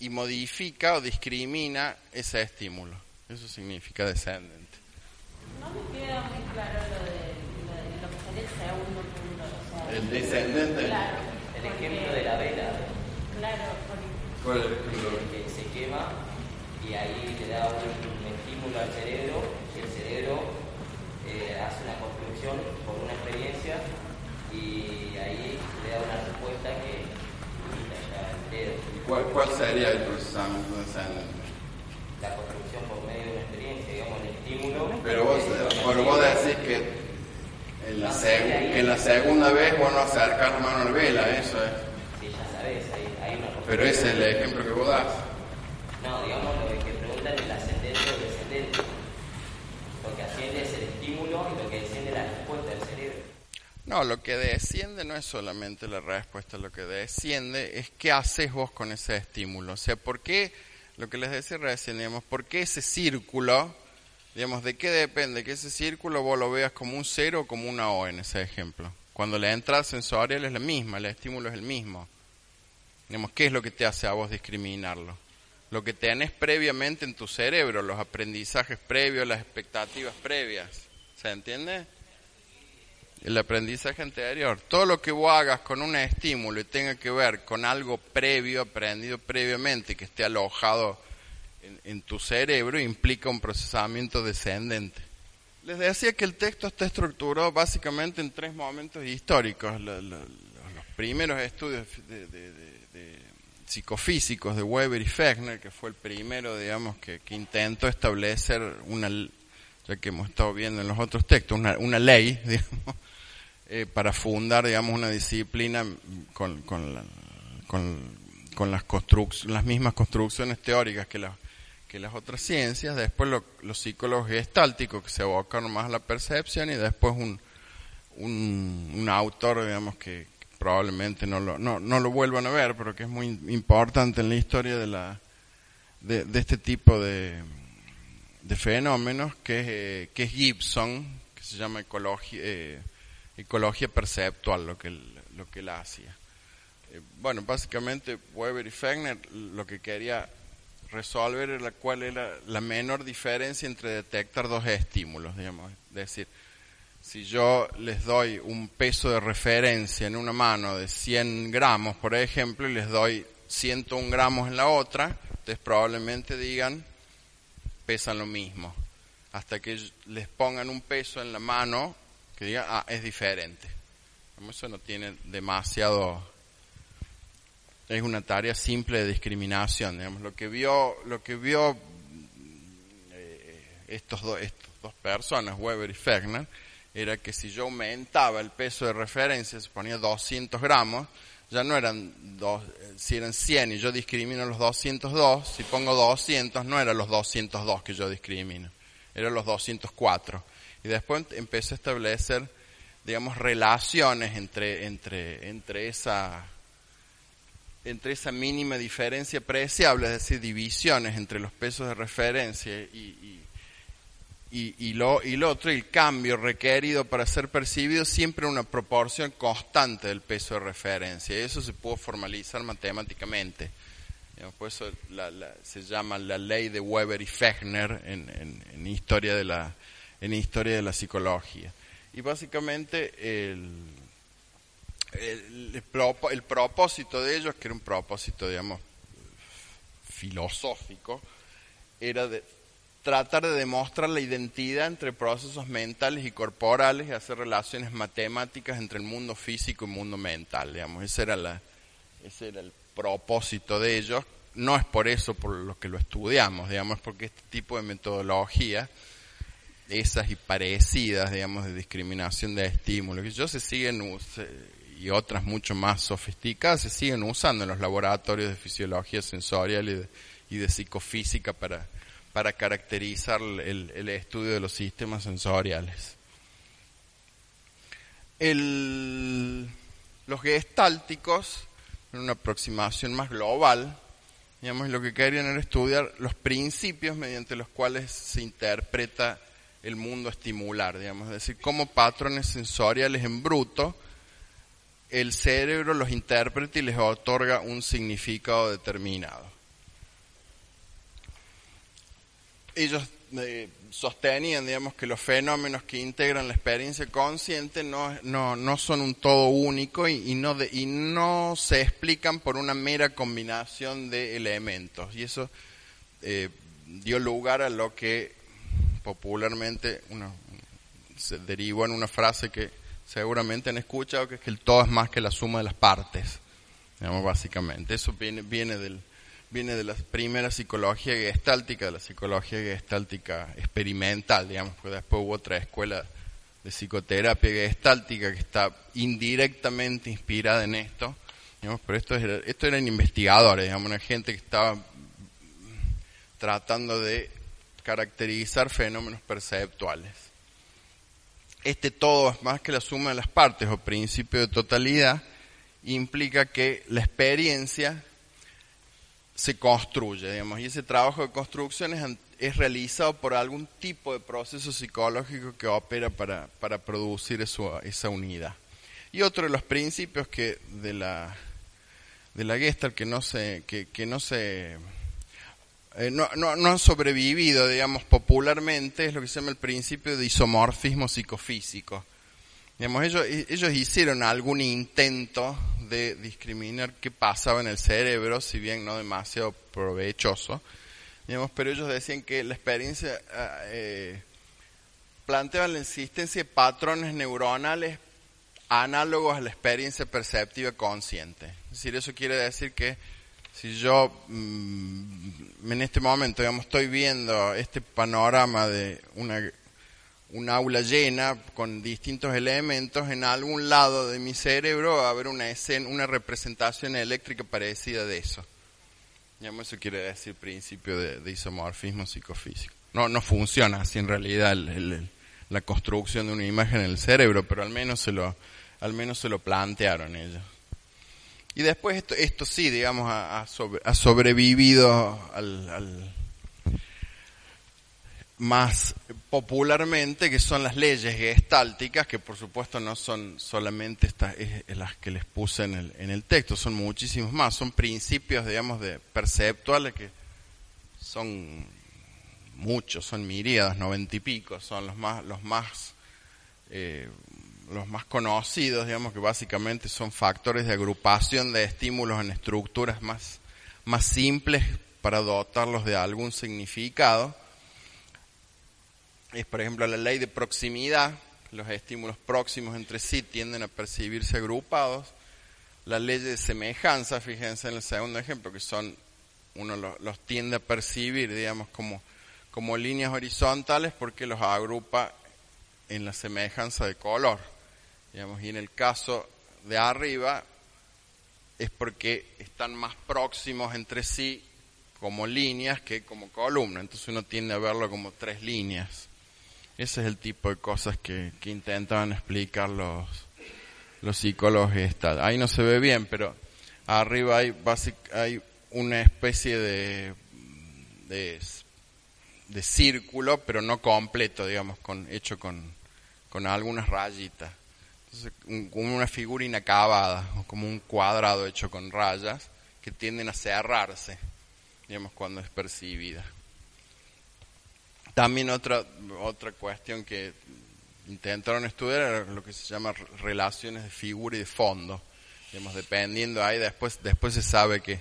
y modifica o discrimina ese estímulo. Eso significa descendente. No me queda muy claro lo de lo, que sería el segundo punto. El descendente. Claro. El ejemplo de la vela. Claro. ¿Cuál es el ejemplo? Que se quema y ahí le da un, estímulo al cerebro y el cerebro eh, hace una construcción por una experiencia y ahí le da una respuesta que imita ya el dedo. ¿Cuál, ¿Cuál sería el procesamiento descendente? La construcción por medio de una experiencia, digamos, el estímulo. Pero vos, bueno, vos decís que en la, en la segunda vez vos no acercás la mano a la vela, eso es. Sí, ya sabés, hay, hay una Pero ese es el ejemplo que vos das. No, digamos, lo que preguntan es el ascendente o descendente. Lo que asciende es el estímulo y lo que desciende es la respuesta del cerebro. No, lo que desciende no es solamente la respuesta, lo que desciende es qué haces vos con ese estímulo. O sea, ¿por qué, lo que les decía recién, digamos, por qué ese círculo, digamos, de qué depende que ese círculo vos lo veas como un cero o como una O en ese ejemplo? Cuando la entrada sensorial es la misma, el estímulo es el mismo. Digamos, ¿qué es lo que te hace a vos discriminarlo? lo que tenés previamente en tu cerebro, los aprendizajes previos, las expectativas previas. ¿Se entiende? El aprendizaje anterior. Todo lo que vos hagas con un estímulo y tenga que ver con algo previo, aprendido previamente, que esté alojado en, tu cerebro, implica un procesamiento descendente. Les decía que el texto está estructurado básicamente en tres momentos históricos. los primeros estudios de psicofísicos de Weber y Fechner, que fue el primero, digamos, que, intentó establecer una, ya que hemos estado viendo en los otros textos, una, una ley, digamos, eh, para fundar, digamos, una disciplina con, con, con, las, las mismas construcciones teóricas que, que las otras ciencias, después los psicólogos gestálticos que se abocaron más a la percepción y después un, un, autor, digamos, que, probablemente no lo, no, no lo vuelvan a ver, pero que es muy importante en la historia de, la, de, este tipo de, de fenómenos, que, es Gibson, que se llama ecología, eh, ecología perceptual, lo que, lo que él hacía. Eh, bueno, básicamente Weber y Fechner lo que quería resolver era cuál era la menor diferencia entre detectar dos estímulos, digamos, es decir, si yo les doy un peso de referencia en una mano de 100 gramos, por ejemplo, y les doy 101 gramos en la otra, ustedes probablemente digan, pesan lo mismo. Hasta que les pongan un peso en la mano que diga, ah, es diferente. Eso no tiene demasiado, es una tarea simple de discriminación. Digamos, lo que vio, lo que vio eh, estos, dos estas dos personas, Weber y Fechner, era que si yo aumentaba el peso de referencia, se ponía 200 gramos, ya no eran dos, si eran 100 y yo discrimino los 202, si pongo 200 no eran los 202 que yo discrimino, eran los 204. Y después empecé a establecer, digamos, relaciones entre, entre, entre esa entre esa mínima diferencia preciable, es decir, divisiones entre los pesos de referencia y y, lo, y lo otro, el cambio requerido para ser percibido siempre una proporción constante del peso de referencia. Y eso se puede formalizar matemáticamente. Por eso se llama la ley de Weber y Fechner en, historia de la, en historia de la psicología. Y básicamente el, el, el propósito de ellos, que era un propósito, digamos, filosófico, era de tratar de demostrar la identidad entre procesos mentales y corporales y hacer relaciones matemáticas entre el mundo físico y el mundo mental, digamos. Ese era, la, ese era el propósito de ellos. No es por eso por lo que lo estudiamos, digamos, porque este tipo de metodología, esas y parecidas, digamos, de discriminación de estímulos, que yo se siguen, y otras mucho más sofisticadas, se siguen usando en los laboratorios de fisiología sensorial y de, psicofísica para para caracterizar el, estudio de los sistemas sensoriales. los gestálticos, en una aproximación más global, digamos, lo que querían era estudiar los principios mediante los cuales se interpreta el mundo estimular, digamos, es decir, cómo patrones sensoriales en bruto el cerebro los interpreta y les otorga un significado determinado. ellos eh, sostenían, digamos, que los fenómenos que integran la experiencia consciente no, no, no son un todo único y, no de, y no se explican por una mera combinación de elementos. Y eso eh, dio lugar a lo que popularmente uno, se derivó en una frase que seguramente han escuchado, que es que el todo es más que la suma de las partes, digamos, básicamente. Eso viene, viene del viene de la primera psicología gestáltica, de la psicología gestáltica experimental, digamos, porque después hubo otra escuela de psicoterapia gestáltica que está indirectamente inspirada en esto, digamos, pero esto, era, esto eran investigadores, digamos, una gente que estaba tratando de caracterizar fenómenos perceptuales. Este todo es más que la suma de las partes o principio de totalidad, implica que la experiencia se construye, digamos, y ese trabajo de construcción es, realizado por algún tipo de proceso psicológico que opera para, para producir esa unidad. Y otro de los principios que de la, de la Gestalt que no se, que no se eh, no, no, no han sobrevivido, digamos, popularmente, es lo que se llama el principio de isomorfismo psicofísico. Digamos, ellos, ellos hicieron algún intento de discriminar qué pasaba en el cerebro, si bien no demasiado provechoso, digamos, pero ellos decían que la experiencia eh, planteaba la existencia de patrones neuronales análogos a la experiencia perceptiva consciente. Es decir, eso quiere decir que si yo mm, en este momento, digamos, estoy viendo este panorama de una un aula llena con distintos elementos, en algún lado de mi cerebro va a haber una escena, una representación eléctrica parecida de eso. Eso quiere decir principio de, isomorfismo psicofísico. No, no funciona así en realidad la construcción de una imagen en el cerebro, pero al menos se lo, al menos se lo plantearon ellos. Y después esto, esto sí, digamos, ha, ha sobrevivido al más popularmente, que son las leyes gestálticas, que por supuesto no son solamente estas las que les puse en el, en el texto, son muchísimos más, son principios, digamos, de perceptuales que son muchos, son miríadas, noventa y pico, son los más, los más, eh, los más conocidos, digamos, que básicamente son factores de agrupación de estímulos en estructuras más, más simples para dotarlos de algún significado es, por ejemplo, la ley de proximidad. Los estímulos próximos entre sí tienden a percibirse agrupados. La ley de semejanza, fíjense en el segundo ejemplo, que son, uno los, tiende a percibir, digamos, como, como líneas horizontales porque los agrupa en la semejanza de color. Digamos, y en el caso de arriba es porque están más próximos entre sí como líneas que como columna. Entonces uno tiende a verlo como tres líneas. Ese es el tipo de cosas que, que intentaban explicar los, los psicólogos Ahí no se ve bien, pero arriba hay, hay una especie de, de, de, círculo, pero no completo, digamos, con, hecho con, con algunas rayitas. Como una figura inacabada, o como un cuadrado hecho con rayas, que tienden a cerrarse, digamos, cuando es percibida. También otra, otra cuestión que intentaron estudiar era lo que se llama relaciones de figura y de fondo. Digamos, dependiendo ahí, después, después se sabe que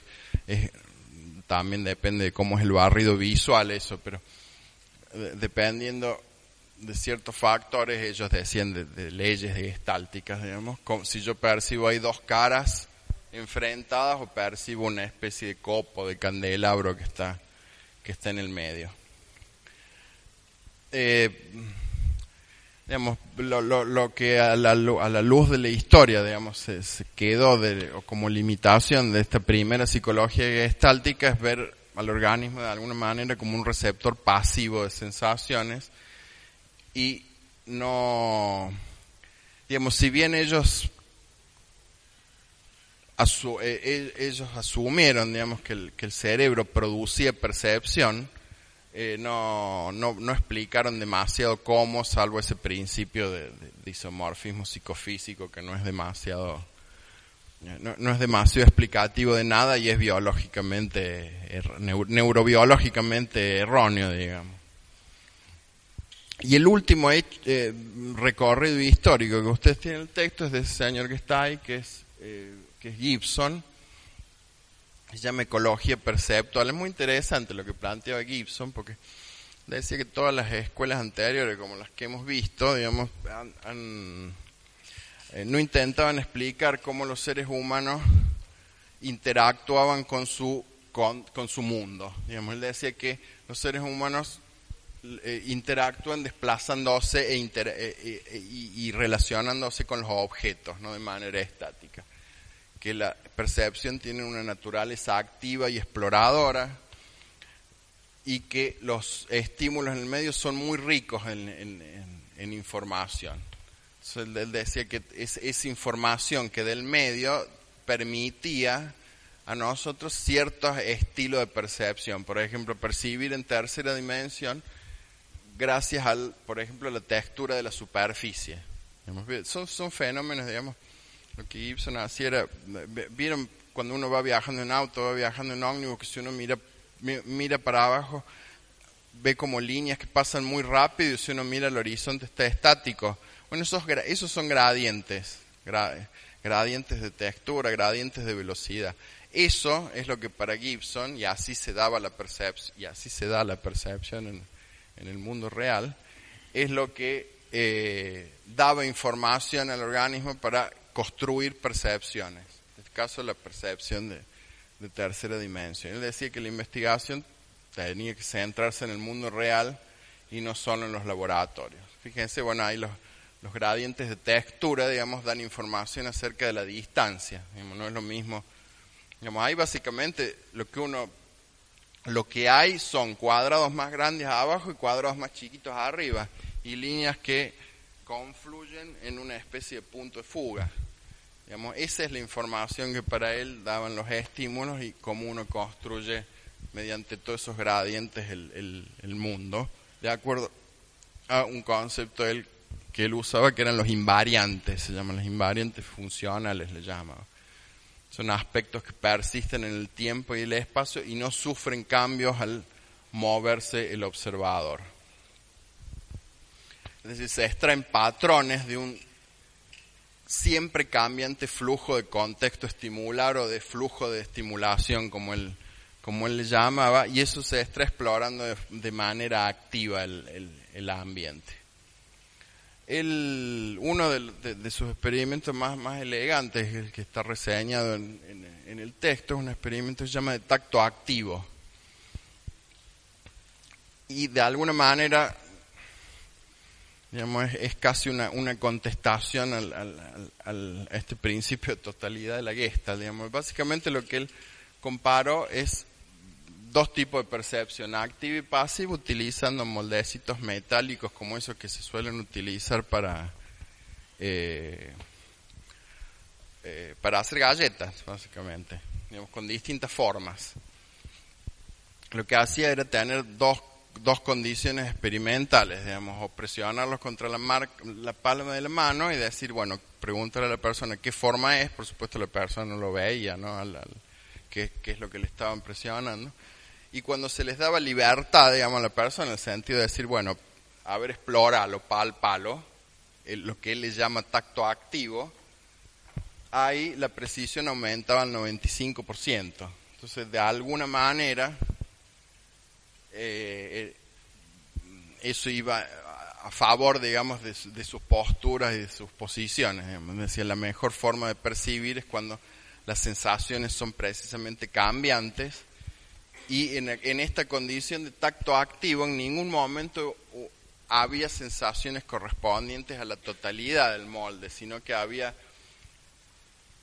también depende de cómo es el barrido visual eso, pero de- dependiendo de ciertos factores, ellos decían de, de leyes gestálticas, digamos, como si yo percibo hay dos caras enfrentadas o percibo una especie de copo, de candelabro que está, que está en el medio. Eh, digamos, lo, lo, lo que a la, a la luz de la historia, digamos, se, se quedó de, o como limitación de esta primera psicología gestáltica es ver al organismo de alguna manera como un receptor pasivo de sensaciones y no, digamos, si bien ellos eh, eh, ellos asumieron, digamos, que el, que el cerebro producía percepción, eh, no, no, no explicaron demasiado cómo, salvo ese principio de, de- isomorfismo psicofísico que no es demasiado, no, es demasiado explicativo de nada y es biológicamente, er- neu- neurobiológicamente erróneo, digamos. Y el último eh, recorrido histórico que ustedes tienen en el texto es de ese señor que está ahí, que es, eh, que es Gibson, se llama ecología perceptual. Es muy interesante lo que planteaba Gibson, porque decía que todas las escuelas anteriores, como las que hemos visto, digamos, han, eh, no intentaban explicar cómo los seres humanos interactuaban con su, con, con su mundo. Digamos, él decía que los seres humanos eh, interactúan desplazándose e inter- eh, eh, y, relacionándose con los objetos, no de manera estática. Que la percepción tiene una naturaleza activa y exploradora y que los estímulos en el medio son muy ricos en, información. Entonces, él decía que es, esa información que del medio permitía a nosotros ciertos estilos de percepción. Por ejemplo, percibir en tercera dimensión gracias al, por ejemplo, la textura de la superficie. Son, son fenómenos, digamos, lo que Gibson hacía era, vieron cuando uno va viajando en auto, va viajando en ómnibus, que si uno mira, mi- mira para abajo, ve como líneas que pasan muy rápido y si uno mira el horizonte está estático. Bueno, esos, esos son gradientes, gra- gradientes de textura, gradientes de velocidad. Eso es lo que para Gibson, y así se daba la percepción, y así se da la percepción en el mundo real, es lo que eh, daba información al organismo para construir percepciones. En este caso, la percepción de, tercera dimensión. Él decía que la investigación tenía que centrarse en el mundo real y no solo en los laboratorios. Fíjense, bueno, ahí los, gradientes de textura, digamos, dan información acerca de la distancia. No es lo mismo. Digamos, ahí básicamente lo que uno, lo que hay son cuadrados más grandes abajo y cuadrados más chiquitos arriba y líneas que confluyen en una especie de punto de fuga. Digamos, esa es la información que para él daban los estímulos y cómo uno construye mediante todos esos gradientes el, el- mundo, de acuerdo a un concepto él, que él usaba que eran los invariantes, se llaman los invariantes funcionales, le llamaba. Son aspectos que persisten en el tiempo y el espacio y no sufren cambios al moverse el observador. Es decir, se extraen patrones de un siempre cambiante flujo de contexto estimular o de flujo de estimulación, como él, como él le llamaba, y eso se está explorando de, de manera activa el, el- el ambiente. Él, uno de, de- de sus experimentos más, más elegantes, el que está reseñado en, en- el texto, es un experimento que se llama de tacto activo. Y de alguna manera digamos, es, es casi una, una contestación al, a este principio de totalidad de la Gestalt. Digamos. Básicamente lo que él comparó es dos tipos de percepción, activa y pasiva, utilizando moldecitos metálicos como esos que se suelen utilizar para, eh, eh, para hacer galletas, básicamente, digamos, con distintas formas. Lo que hacía era tener dos dos condiciones experimentales, digamos, o presionarlos contra la, mar- la palma de la mano y decir, bueno, pregúntale a la persona qué forma es, por supuesto la persona no lo veía, ¿no? Qué, qué es lo que le estaban presionando. Y cuando se les daba libertad, digamos, a la persona, en el sentido de decir, bueno, a ver, explóralo, palo, lo que él le llama tacto activo, ahí la precisión aumentaba al 95%. Entonces, de alguna manera, eh, eh, eso iba a favor, digamos, de, sus posturas y de sus posiciones. Decía, la mejor forma de percibir es cuando las sensaciones son precisamente cambiantes y en, en esta condición de tacto activo en ningún momento había sensaciones correspondientes a la totalidad del molde, sino que había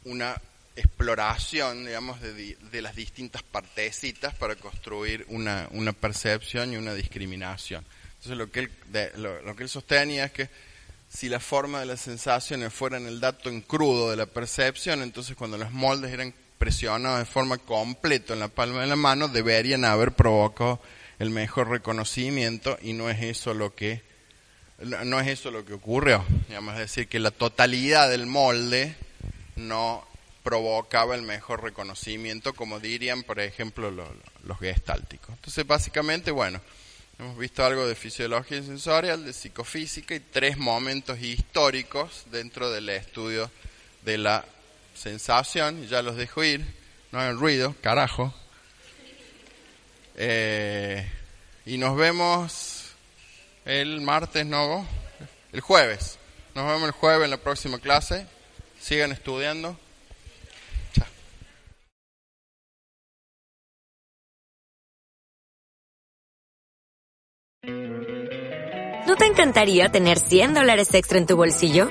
una exploración, digamos, de, de las distintas partecitas para construir una, una, percepción y una discriminación. Entonces lo que, él, lo, que él sostenía es que si la forma de las sensaciones fueran el dato en crudo de la percepción, entonces cuando los moldes eran presionados de forma completa en la palma de la mano, deberían haber provocado el mejor reconocimiento y no es eso lo que no es eso lo que ocurrió. Digamos, es decir, que la totalidad del molde no provocaba el mejor reconocimiento, como dirían, por ejemplo, los gestálticos. Entonces, básicamente, bueno, hemos visto algo de fisiología sensorial, de psicofísica y tres momentos históricos dentro del estudio de la sensación. Ya los dejo ir, no hagan ruido, carajo. Eh, y nos vemos el martes, ¿no? El jueves. Nos vemos el jueves en la próxima clase. Sigan estudiando. ¿No te encantaría tener 100 dólares extra en tu bolsillo?